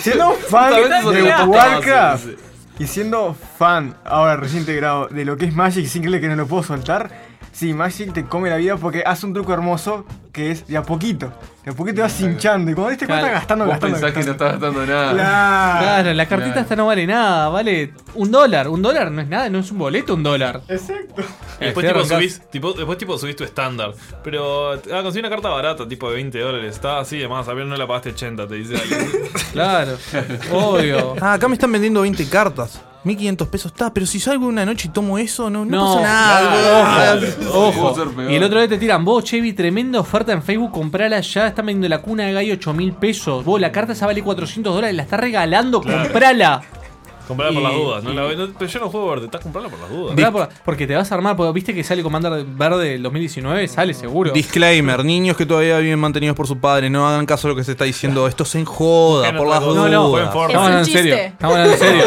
Siendo [LAUGHS] fan de Warcraft base, y siendo fan, ahora recién integrado, de lo que es Magic sin creer que no lo puedo soltar, sí, Magic te come la vida porque hace un truco hermoso que es de a poquito. De a poquito te vas hinchando y cuando te cuenta Claro. gastando, Vos gastando. pensás que no estás gastando nada. Claro. Claro, la cartita Claro. esta no vale nada, vale un dólar. Un dólar no es nada, no es un boleto, un dólar. Exacto. Y después, tipo, arrancás- subís, tipo, después tipo subís tu estándar. Pero ah, conseguí una carta barata, tipo de 20 dólares. Está así, además, a ver, no la pagaste 80, te dice alguien. Claro, obvio. [LAUGHS] Ah, acá me están vendiendo 20 cartas. 1500 pesos está, pero si salgo una noche y tomo eso, no, no, No, pasa nada. Ojo, ojo. Y el otro día te tiran, vos, Chevy, tremenda oferta en Facebook, comprala ya, están vendiendo la cuna de gallo 8 mil pesos. Vos, la carta esa vale 400 dólares, la está regalando, comprala. Comprala por las dudas. No la, no- pero yo no juego verde, estás comprando por las dudas. Comprala por- porque te vas a armar, porque viste que sale Commander Verde del 2019, sale seguro. Disclaimer, niños que todavía viven mantenidos por sus padres, no hagan caso a lo que se está diciendo. Esto se enjoda, por las No, dudas. no, estamos hablando en serio. Estamos hablando en serio.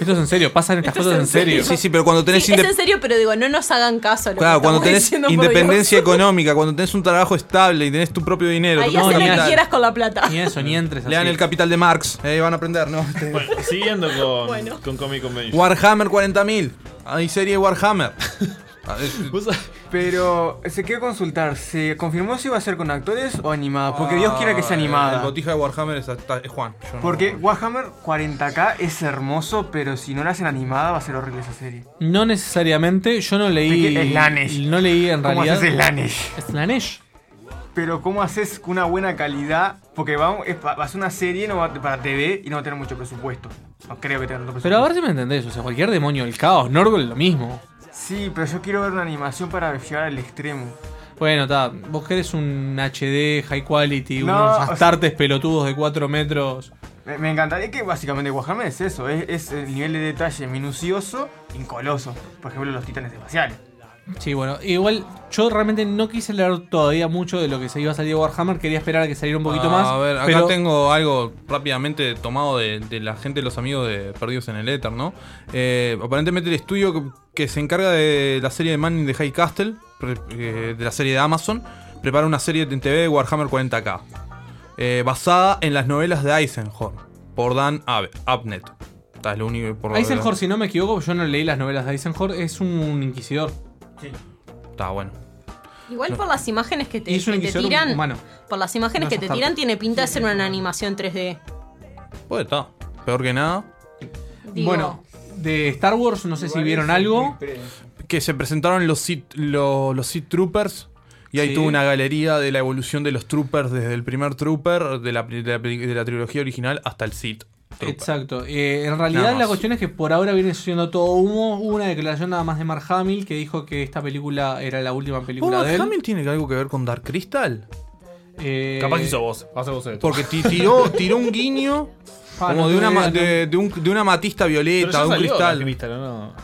Esto es en serio, pasan estas Esto es cosas en en serio. serio. Sí, sí, pero cuando tenés Sí, es en serio, pero digo, no nos hagan caso. a lo Claro, que cuando estamos tenés diciendo, por independencia Dios. económica, cuando tenés un trabajo estable y tenés tu propio dinero, Ahí tu haz propio lo que capital. quieras con la plata. Ni eso, ni entres Lean el capital de Marx, ahí van a aprender, ¿no? Bueno, siguiendo con, con Comic Convention. Warhammer 40.000. Hay serie de Warhammer. [LAUGHS] Pero se quiere consultar, ¿se confirmó si va a ser con actores o animada? Porque Dios quiera que sea animada. El botija de Warhammer es, Juan. yo no- Porque Warhammer 40k es hermoso, pero si no la hacen animada va a ser horrible esa serie. No necesariamente, yo no leí. Slanesh. No leí en ¿Cómo realidad. haces Slanesh? Slanesh. Pero ¿cómo haces con una buena calidad? Porque va, es- va a ser una serie no va- para TV y no va a tener mucho presupuesto. No creo que tenga tanto. Pero a ver si me entendés, o sea, cualquier demonio del caos, Norgol lo mismo. Sí, pero yo quiero ver una animación para llegar al extremo. Bueno, está, vos querés un HD, high quality, No, unos sea- astartes pelotudos de 4 metros. Me, me encantaría que básicamente Warhammer es eso, es, es el nivel de detalle minucioso y coloso. Por ejemplo, los titanes espaciales. Sí, bueno, igual yo realmente no quise leer todavía mucho de lo que se iba a salir de Warhammer, quería esperar a que saliera un poquito Ah, más. A ver, acá pero tengo algo rápidamente tomado de, de la gente, los amigos de Perdidos en el Éter, ¿no? Eh, aparentemente el estudio que, que se encarga de la serie de Man in the High Castle, eh, de la serie de Amazon, prepara una serie en TV de Warhammer 40k, eh, basada en las novelas de Eisenhower, por Dan Ab- Abnett. Lo único por lo- Eisenhower, si no me equivoco, yo no leí las novelas de Eisenhower, es un inquisidor. Está bueno. Igual No. por las imágenes que te, que te tiran. humano. Por las imágenes No que te tiran, tiene pinta de ser una animación 3D. Pues está. Peor que nada. Digo- Bueno, de Star Wars, no sé si vieron algo. que se presentaron los Sith, lo- los Sith Troopers. Y ahí Sí. tuvo una galería de la evolución de los Troopers desde el primer Trooper de la, de la, peli- de la trilogía original hasta el Sith. Trooper. Exacto. Eh, en realidad la cuestión es que por ahora viene siendo todo humo. Hubo una declaración nada más de Mark Hamill que dijo que esta película era la última película Oh, de él. ¿Hamill tiene algo que ver con Dark Crystal? Eh, Capaz hizo vos. Hace vos esto. Porque ti- tiró, [LAUGHS] tiró un guiño Ah, como no de, una, de, de un- de una matista violeta, de un cristal.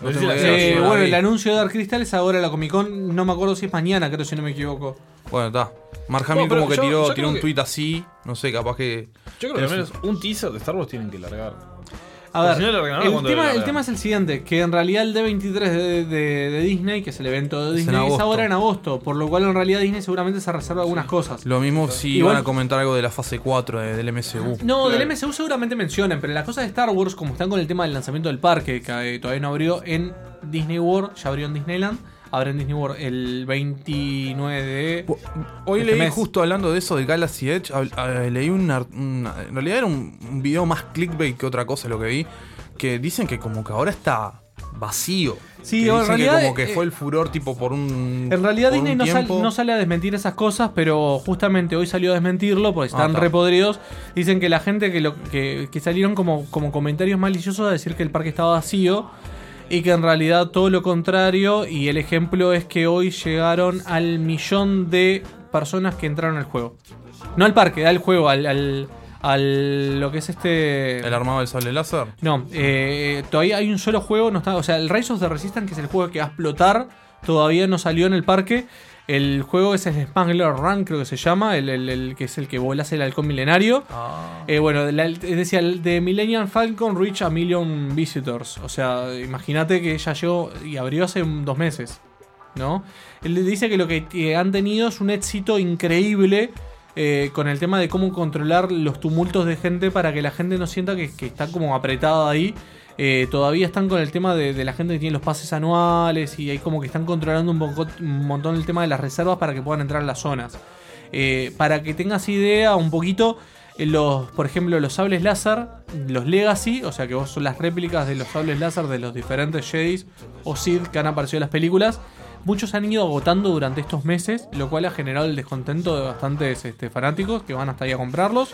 Eh, bueno, el anuncio de Dark Crystal es ahora la Comic Con. No me acuerdo si es mañana, creo, si no me equivoco. Bueno, está. Mark Hamill como que yo- tiró, yo tiró un que- tweet así. No sé, capaz que. Yo creo que al menos un teaser de Star Wars tienen que largar. A ver, si no el, ¿cuándo tema, largan? el tema es el siguiente, que en realidad el D23 de, de- de Disney, que es el evento de Es en Disney, es, ahora en agosto, por lo cual en realidad Disney seguramente se reserva algunas cosas. Lo mismo si Igual- iban a comentar algo de la fase 4 de- del MCU. No, del MCU seguramente mencionan, pero las cosas de Star Wars, como están con el tema del lanzamiento del parque, que eh, todavía no abrió en Disney World, ya abrió en Disneyland, abre en Disney World el 29 de... Hoy este leí mes. justo hablando de eso de Galaxy Edge, hab- eh, leí un, una- en realidad era un, un video más clickbait que otra cosa lo que vi, que dicen que como que ahora está vacío. Sí, Que en dicen que como que eh, fue el furor tipo por un. En realidad por Disney un no, sal- tiempo. no sale a desmentir esas cosas, pero justamente hoy salió a desmentirlo porque Ah, están está. repodridos. Dicen que la gente que, lo, que, que salieron como, como comentarios maliciosos a decir que el parque estaba vacío y que en realidad todo lo contrario. Y el ejemplo es que hoy llegaron al millón de personas que entraron al juego. No al parque, al juego, al, al, al- lo que es este... ¿El armado del sable láser? No, eh, todavía hay un solo juego, no está, o sea, el Rise of the Resistance, que es el juego que va a explotar, todavía no salió en el parque. El juego es el Spangler Run, creo que se llama, el, el- el que es el que volase el halcón milenario. Eh, bueno, la- decía, el de Millennium Falcon reach a million visitors. O sea, imagínate que ya llegó y abrió hace dos meses, ¿no? Él le dice que lo que han tenido es un éxito increíble eh, con el tema de cómo controlar los tumultos de gente para que la gente no sienta que, que está como apretada ahí. Eh, todavía están con el tema de, la gente que tiene los pases anuales y ahí como que están controlando un, poco- un montón el tema de las reservas para que puedan entrar a las zonas. Eh, para que tengas idea un poquito, eh, los, por ejemplo, los sables láser, los Legacy, o sea que vos son las réplicas de los sables láser de los diferentes Jedis o Sith que han aparecido en las películas. Muchos han ido agotando durante estos meses, lo cual ha generado el descontento de bastantes este, fanáticos que van hasta ahí a comprarlos.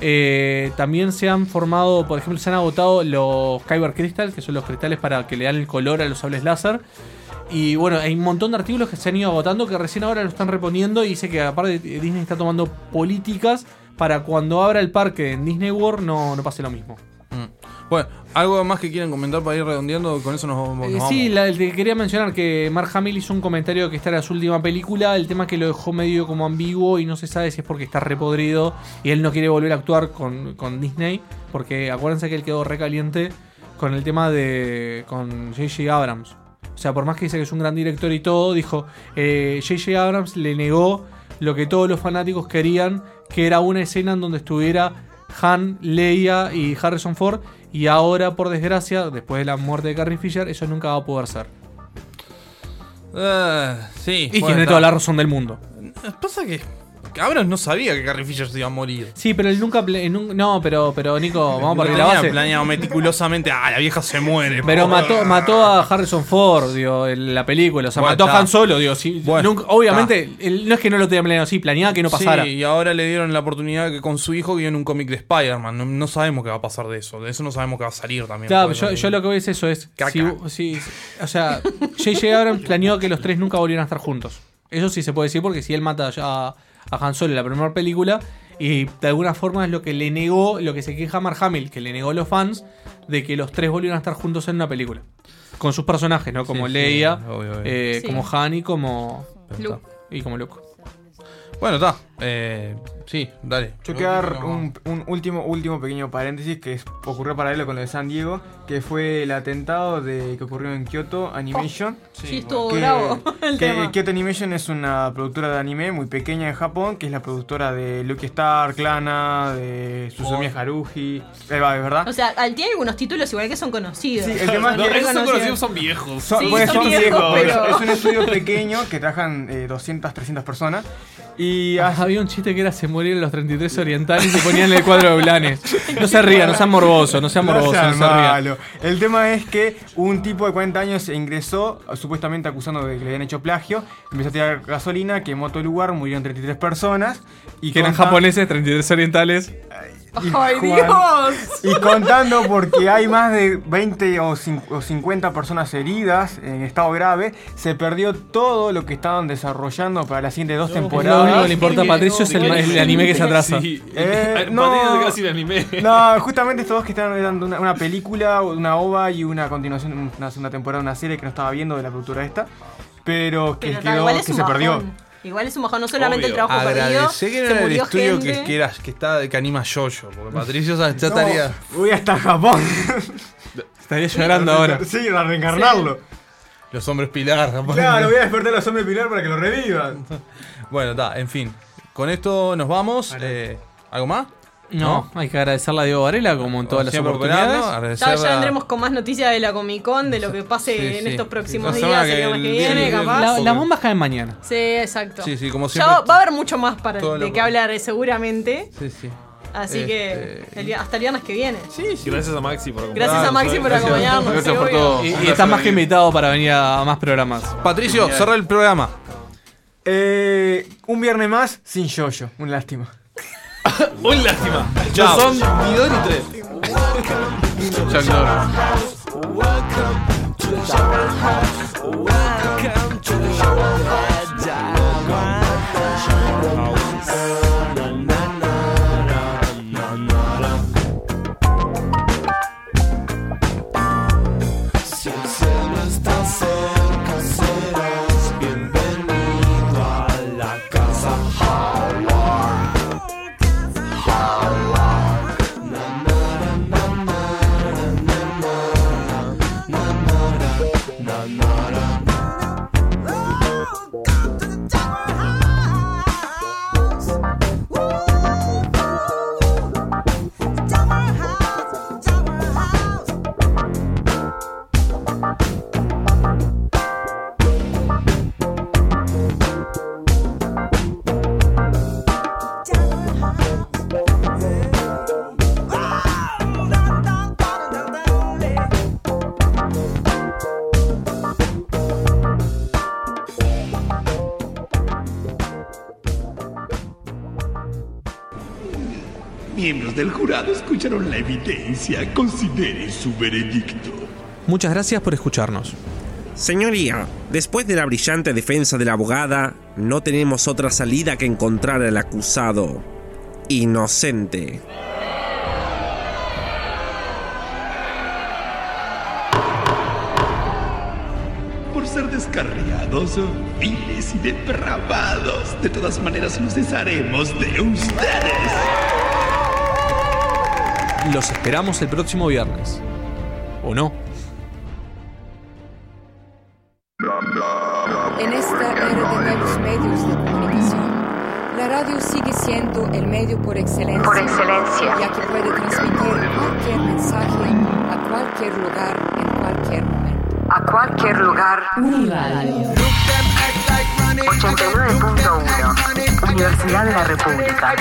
Eh, también se han formado, por ejemplo, se han agotado los Kyber Crystal, que son los cristales para que le dan el color a los sables láser. Y bueno, hay un montón de artículos que se han ido agotando que recién ahora lo están reponiendo y dice que aparte Disney está tomando políticas para cuando abra el parque en Disney World no, no pase lo mismo. Bueno, algo más que quieran comentar para ir redondeando, con eso nos, nos Eh, vamos. sí, la, quería mencionar que Mark Hamill hizo un comentario que está en su última película, el tema que lo dejó medio como ambiguo y no se sabe si es porque está repodrido y él no quiere volver a actuar con, con Disney, porque acuérdense que él quedó recaliente con el tema de con J.J. Abrams. O sea, por más que dice que es un gran director y todo, dijo, eh, J.J. Abrams le negó lo que todos los fanáticos querían, que era una escena en donde estuviera Han, Leia y Harrison Ford. Y ahora, por desgracia, después de la muerte de Carrie Fisher, eso nunca va a poder ser. Eh, sí. Y tiene toda la razón del mundo. Pasa que Abrams no sabía que Carrie Fisher se iba a morir. Sí, pero él nunca. nun- No, pero, pero Nico, vamos a partir de la Tenía base. planeado meticulosamente. Ah, la vieja se muere. Pero por- mató, mató a Harrison Ford, digo, en la película. O sea, Bueno, mató está. a Han Solo, digo. sí, Bueno, nunca- obviamente, él- no es que no lo tenía planeado, sí, planeaba que no pasara. Sí, y ahora le dieron la oportunidad que con su hijo viene un cómic de Spider-Man. No, no sabemos qué va a pasar de eso. De eso no sabemos qué va a salir también. Claro, yo, lo que voy es eso, es... Caca. si- si- o sea, J.J. Abrams planeó que los tres nunca volvieran a estar juntos. Eso sí se puede decir porque si él mata ya a, a Han Solo en la primera película y de alguna forma es lo que le negó, lo que se queja Mark Hamill, que le negó a los fans de que los tres volvieran a estar juntos en una película. Con sus personajes, ¿no? Como Sí, sí, Leia, obvio, obvio. eh, Sí. como Han y como... Luke. Y como Luke. Bueno, está. Eh, sí, dale. Yo quiero dar un, un último, último pequeño paréntesis que es, ocurrió paralelo con lo de San Diego, que fue el atentado de, que ocurrió en Kyoto Animation. Sí, estuvo que, bravo [LAUGHS] el que tema. Kyoto Animation es una productora de anime muy pequeña en Japón, que es la productora de Lucky Star, Clana, de Susumiya Haruhi. Ahí va, ¿verdad? O sea, al- tiene algunos títulos igual que son conocidos. Sí, el tema es No, que son conocidos, son viejos. Son, Sí, pues, son son viejos, viejos, pero- es, es un estudio pequeño que trabajan eh, 200, 300 personas. Y había un chiste que era se morían los 33 orientales y ponían el cuadro de Blanes. No se rían, no sean morbosos, no sean morbosos, no, se rían. El tema es que un tipo de 40 años ingresó, supuestamente acusando de que le habían hecho plagio, empezó a tirar gasolina, quemó todo el lugar, murieron 33 personas. Y Que eran japoneses, 33 orientales. Y ¡Ay, Juan- Dios! Y contando porque hay más de 20 o, o 50 personas heridas en estado grave, se perdió todo lo que estaban desarrollando para las siguientes dos Lo temporadas. único que le importa a Patricio es el, el anime que se atrasa. Sí. Eh, no. no. casi el anime. No, justamente estos dos que estaban dando una, una película, una ova y una continuación, una segunda temporada, una serie que no estaba viendo de la productora esta, pero que Pero quedó, que se bajón. perdió. Igual es un bajón, no solamente Obvio. el trabajo perdido, Agradecé que se era el murió estudio gente. que, que, era, que, está, que anima Yoyo. Porque Patricio ya, ya No, estaría. voy hasta Japón. Estaría llorando ahora. Sí, a reencarnarlo. Los hombres pilar. capaz. Claro, voy a despertar a los hombres pilar para que lo revivan. Bueno, está, en fin. Con esto nos vamos. Eh, ¿Algo más? No, hay que agradecerle a Diego Varela como en todas las Siempre oportunidades. operando, Ya, ya a- vendremos con más noticias de la Comic Con, de lo que pase Sí, en sí. estos próximos La días, el que- viernes que el viene, día- capaz. La- las bombas caen mañana. Sí, exacto. Sí, sí, como Ya siempre. va, va a haber mucho más para todo lo- de qué hablar eh, seguramente. Sí, sí. Así Este, que el día- hasta el viernes que viene. Gracias a Maxi por acompañarnos. Gracias a Maxi por Gracias. acompañarnos. Gracias sí, por obvio. todo. Y, y estás más que invitado para venir a más programas. Patricio, cerra el programa. Eh, un viernes más sin yoyo. Una lástima. [LAUGHS] Uy, lástima. Chao. No son ni dos ni tres. Chuck Norris. Welcome to the shower house. Welcome to the shower house. Miembros del jurado escucharon la evidencia. Consideren su veredicto. Muchas gracias por escucharnos. Señoría, después de la brillante defensa de la abogada, no tenemos otra salida que encontrar al acusado inocente. Por ser descarriados, viles y depravados. De todas maneras, nos desharemos de ustedes. Los esperamos el próximo viernes. ¿O no? En esta era de nuevos medios de comunicación, la radio sigue siendo el medio por excelencia, Por excelencia. ya que puede transmitir cualquier mensaje a cualquier lugar en cualquier momento. A cualquier lugar. Uniradio. 89.1 Universidad de la República.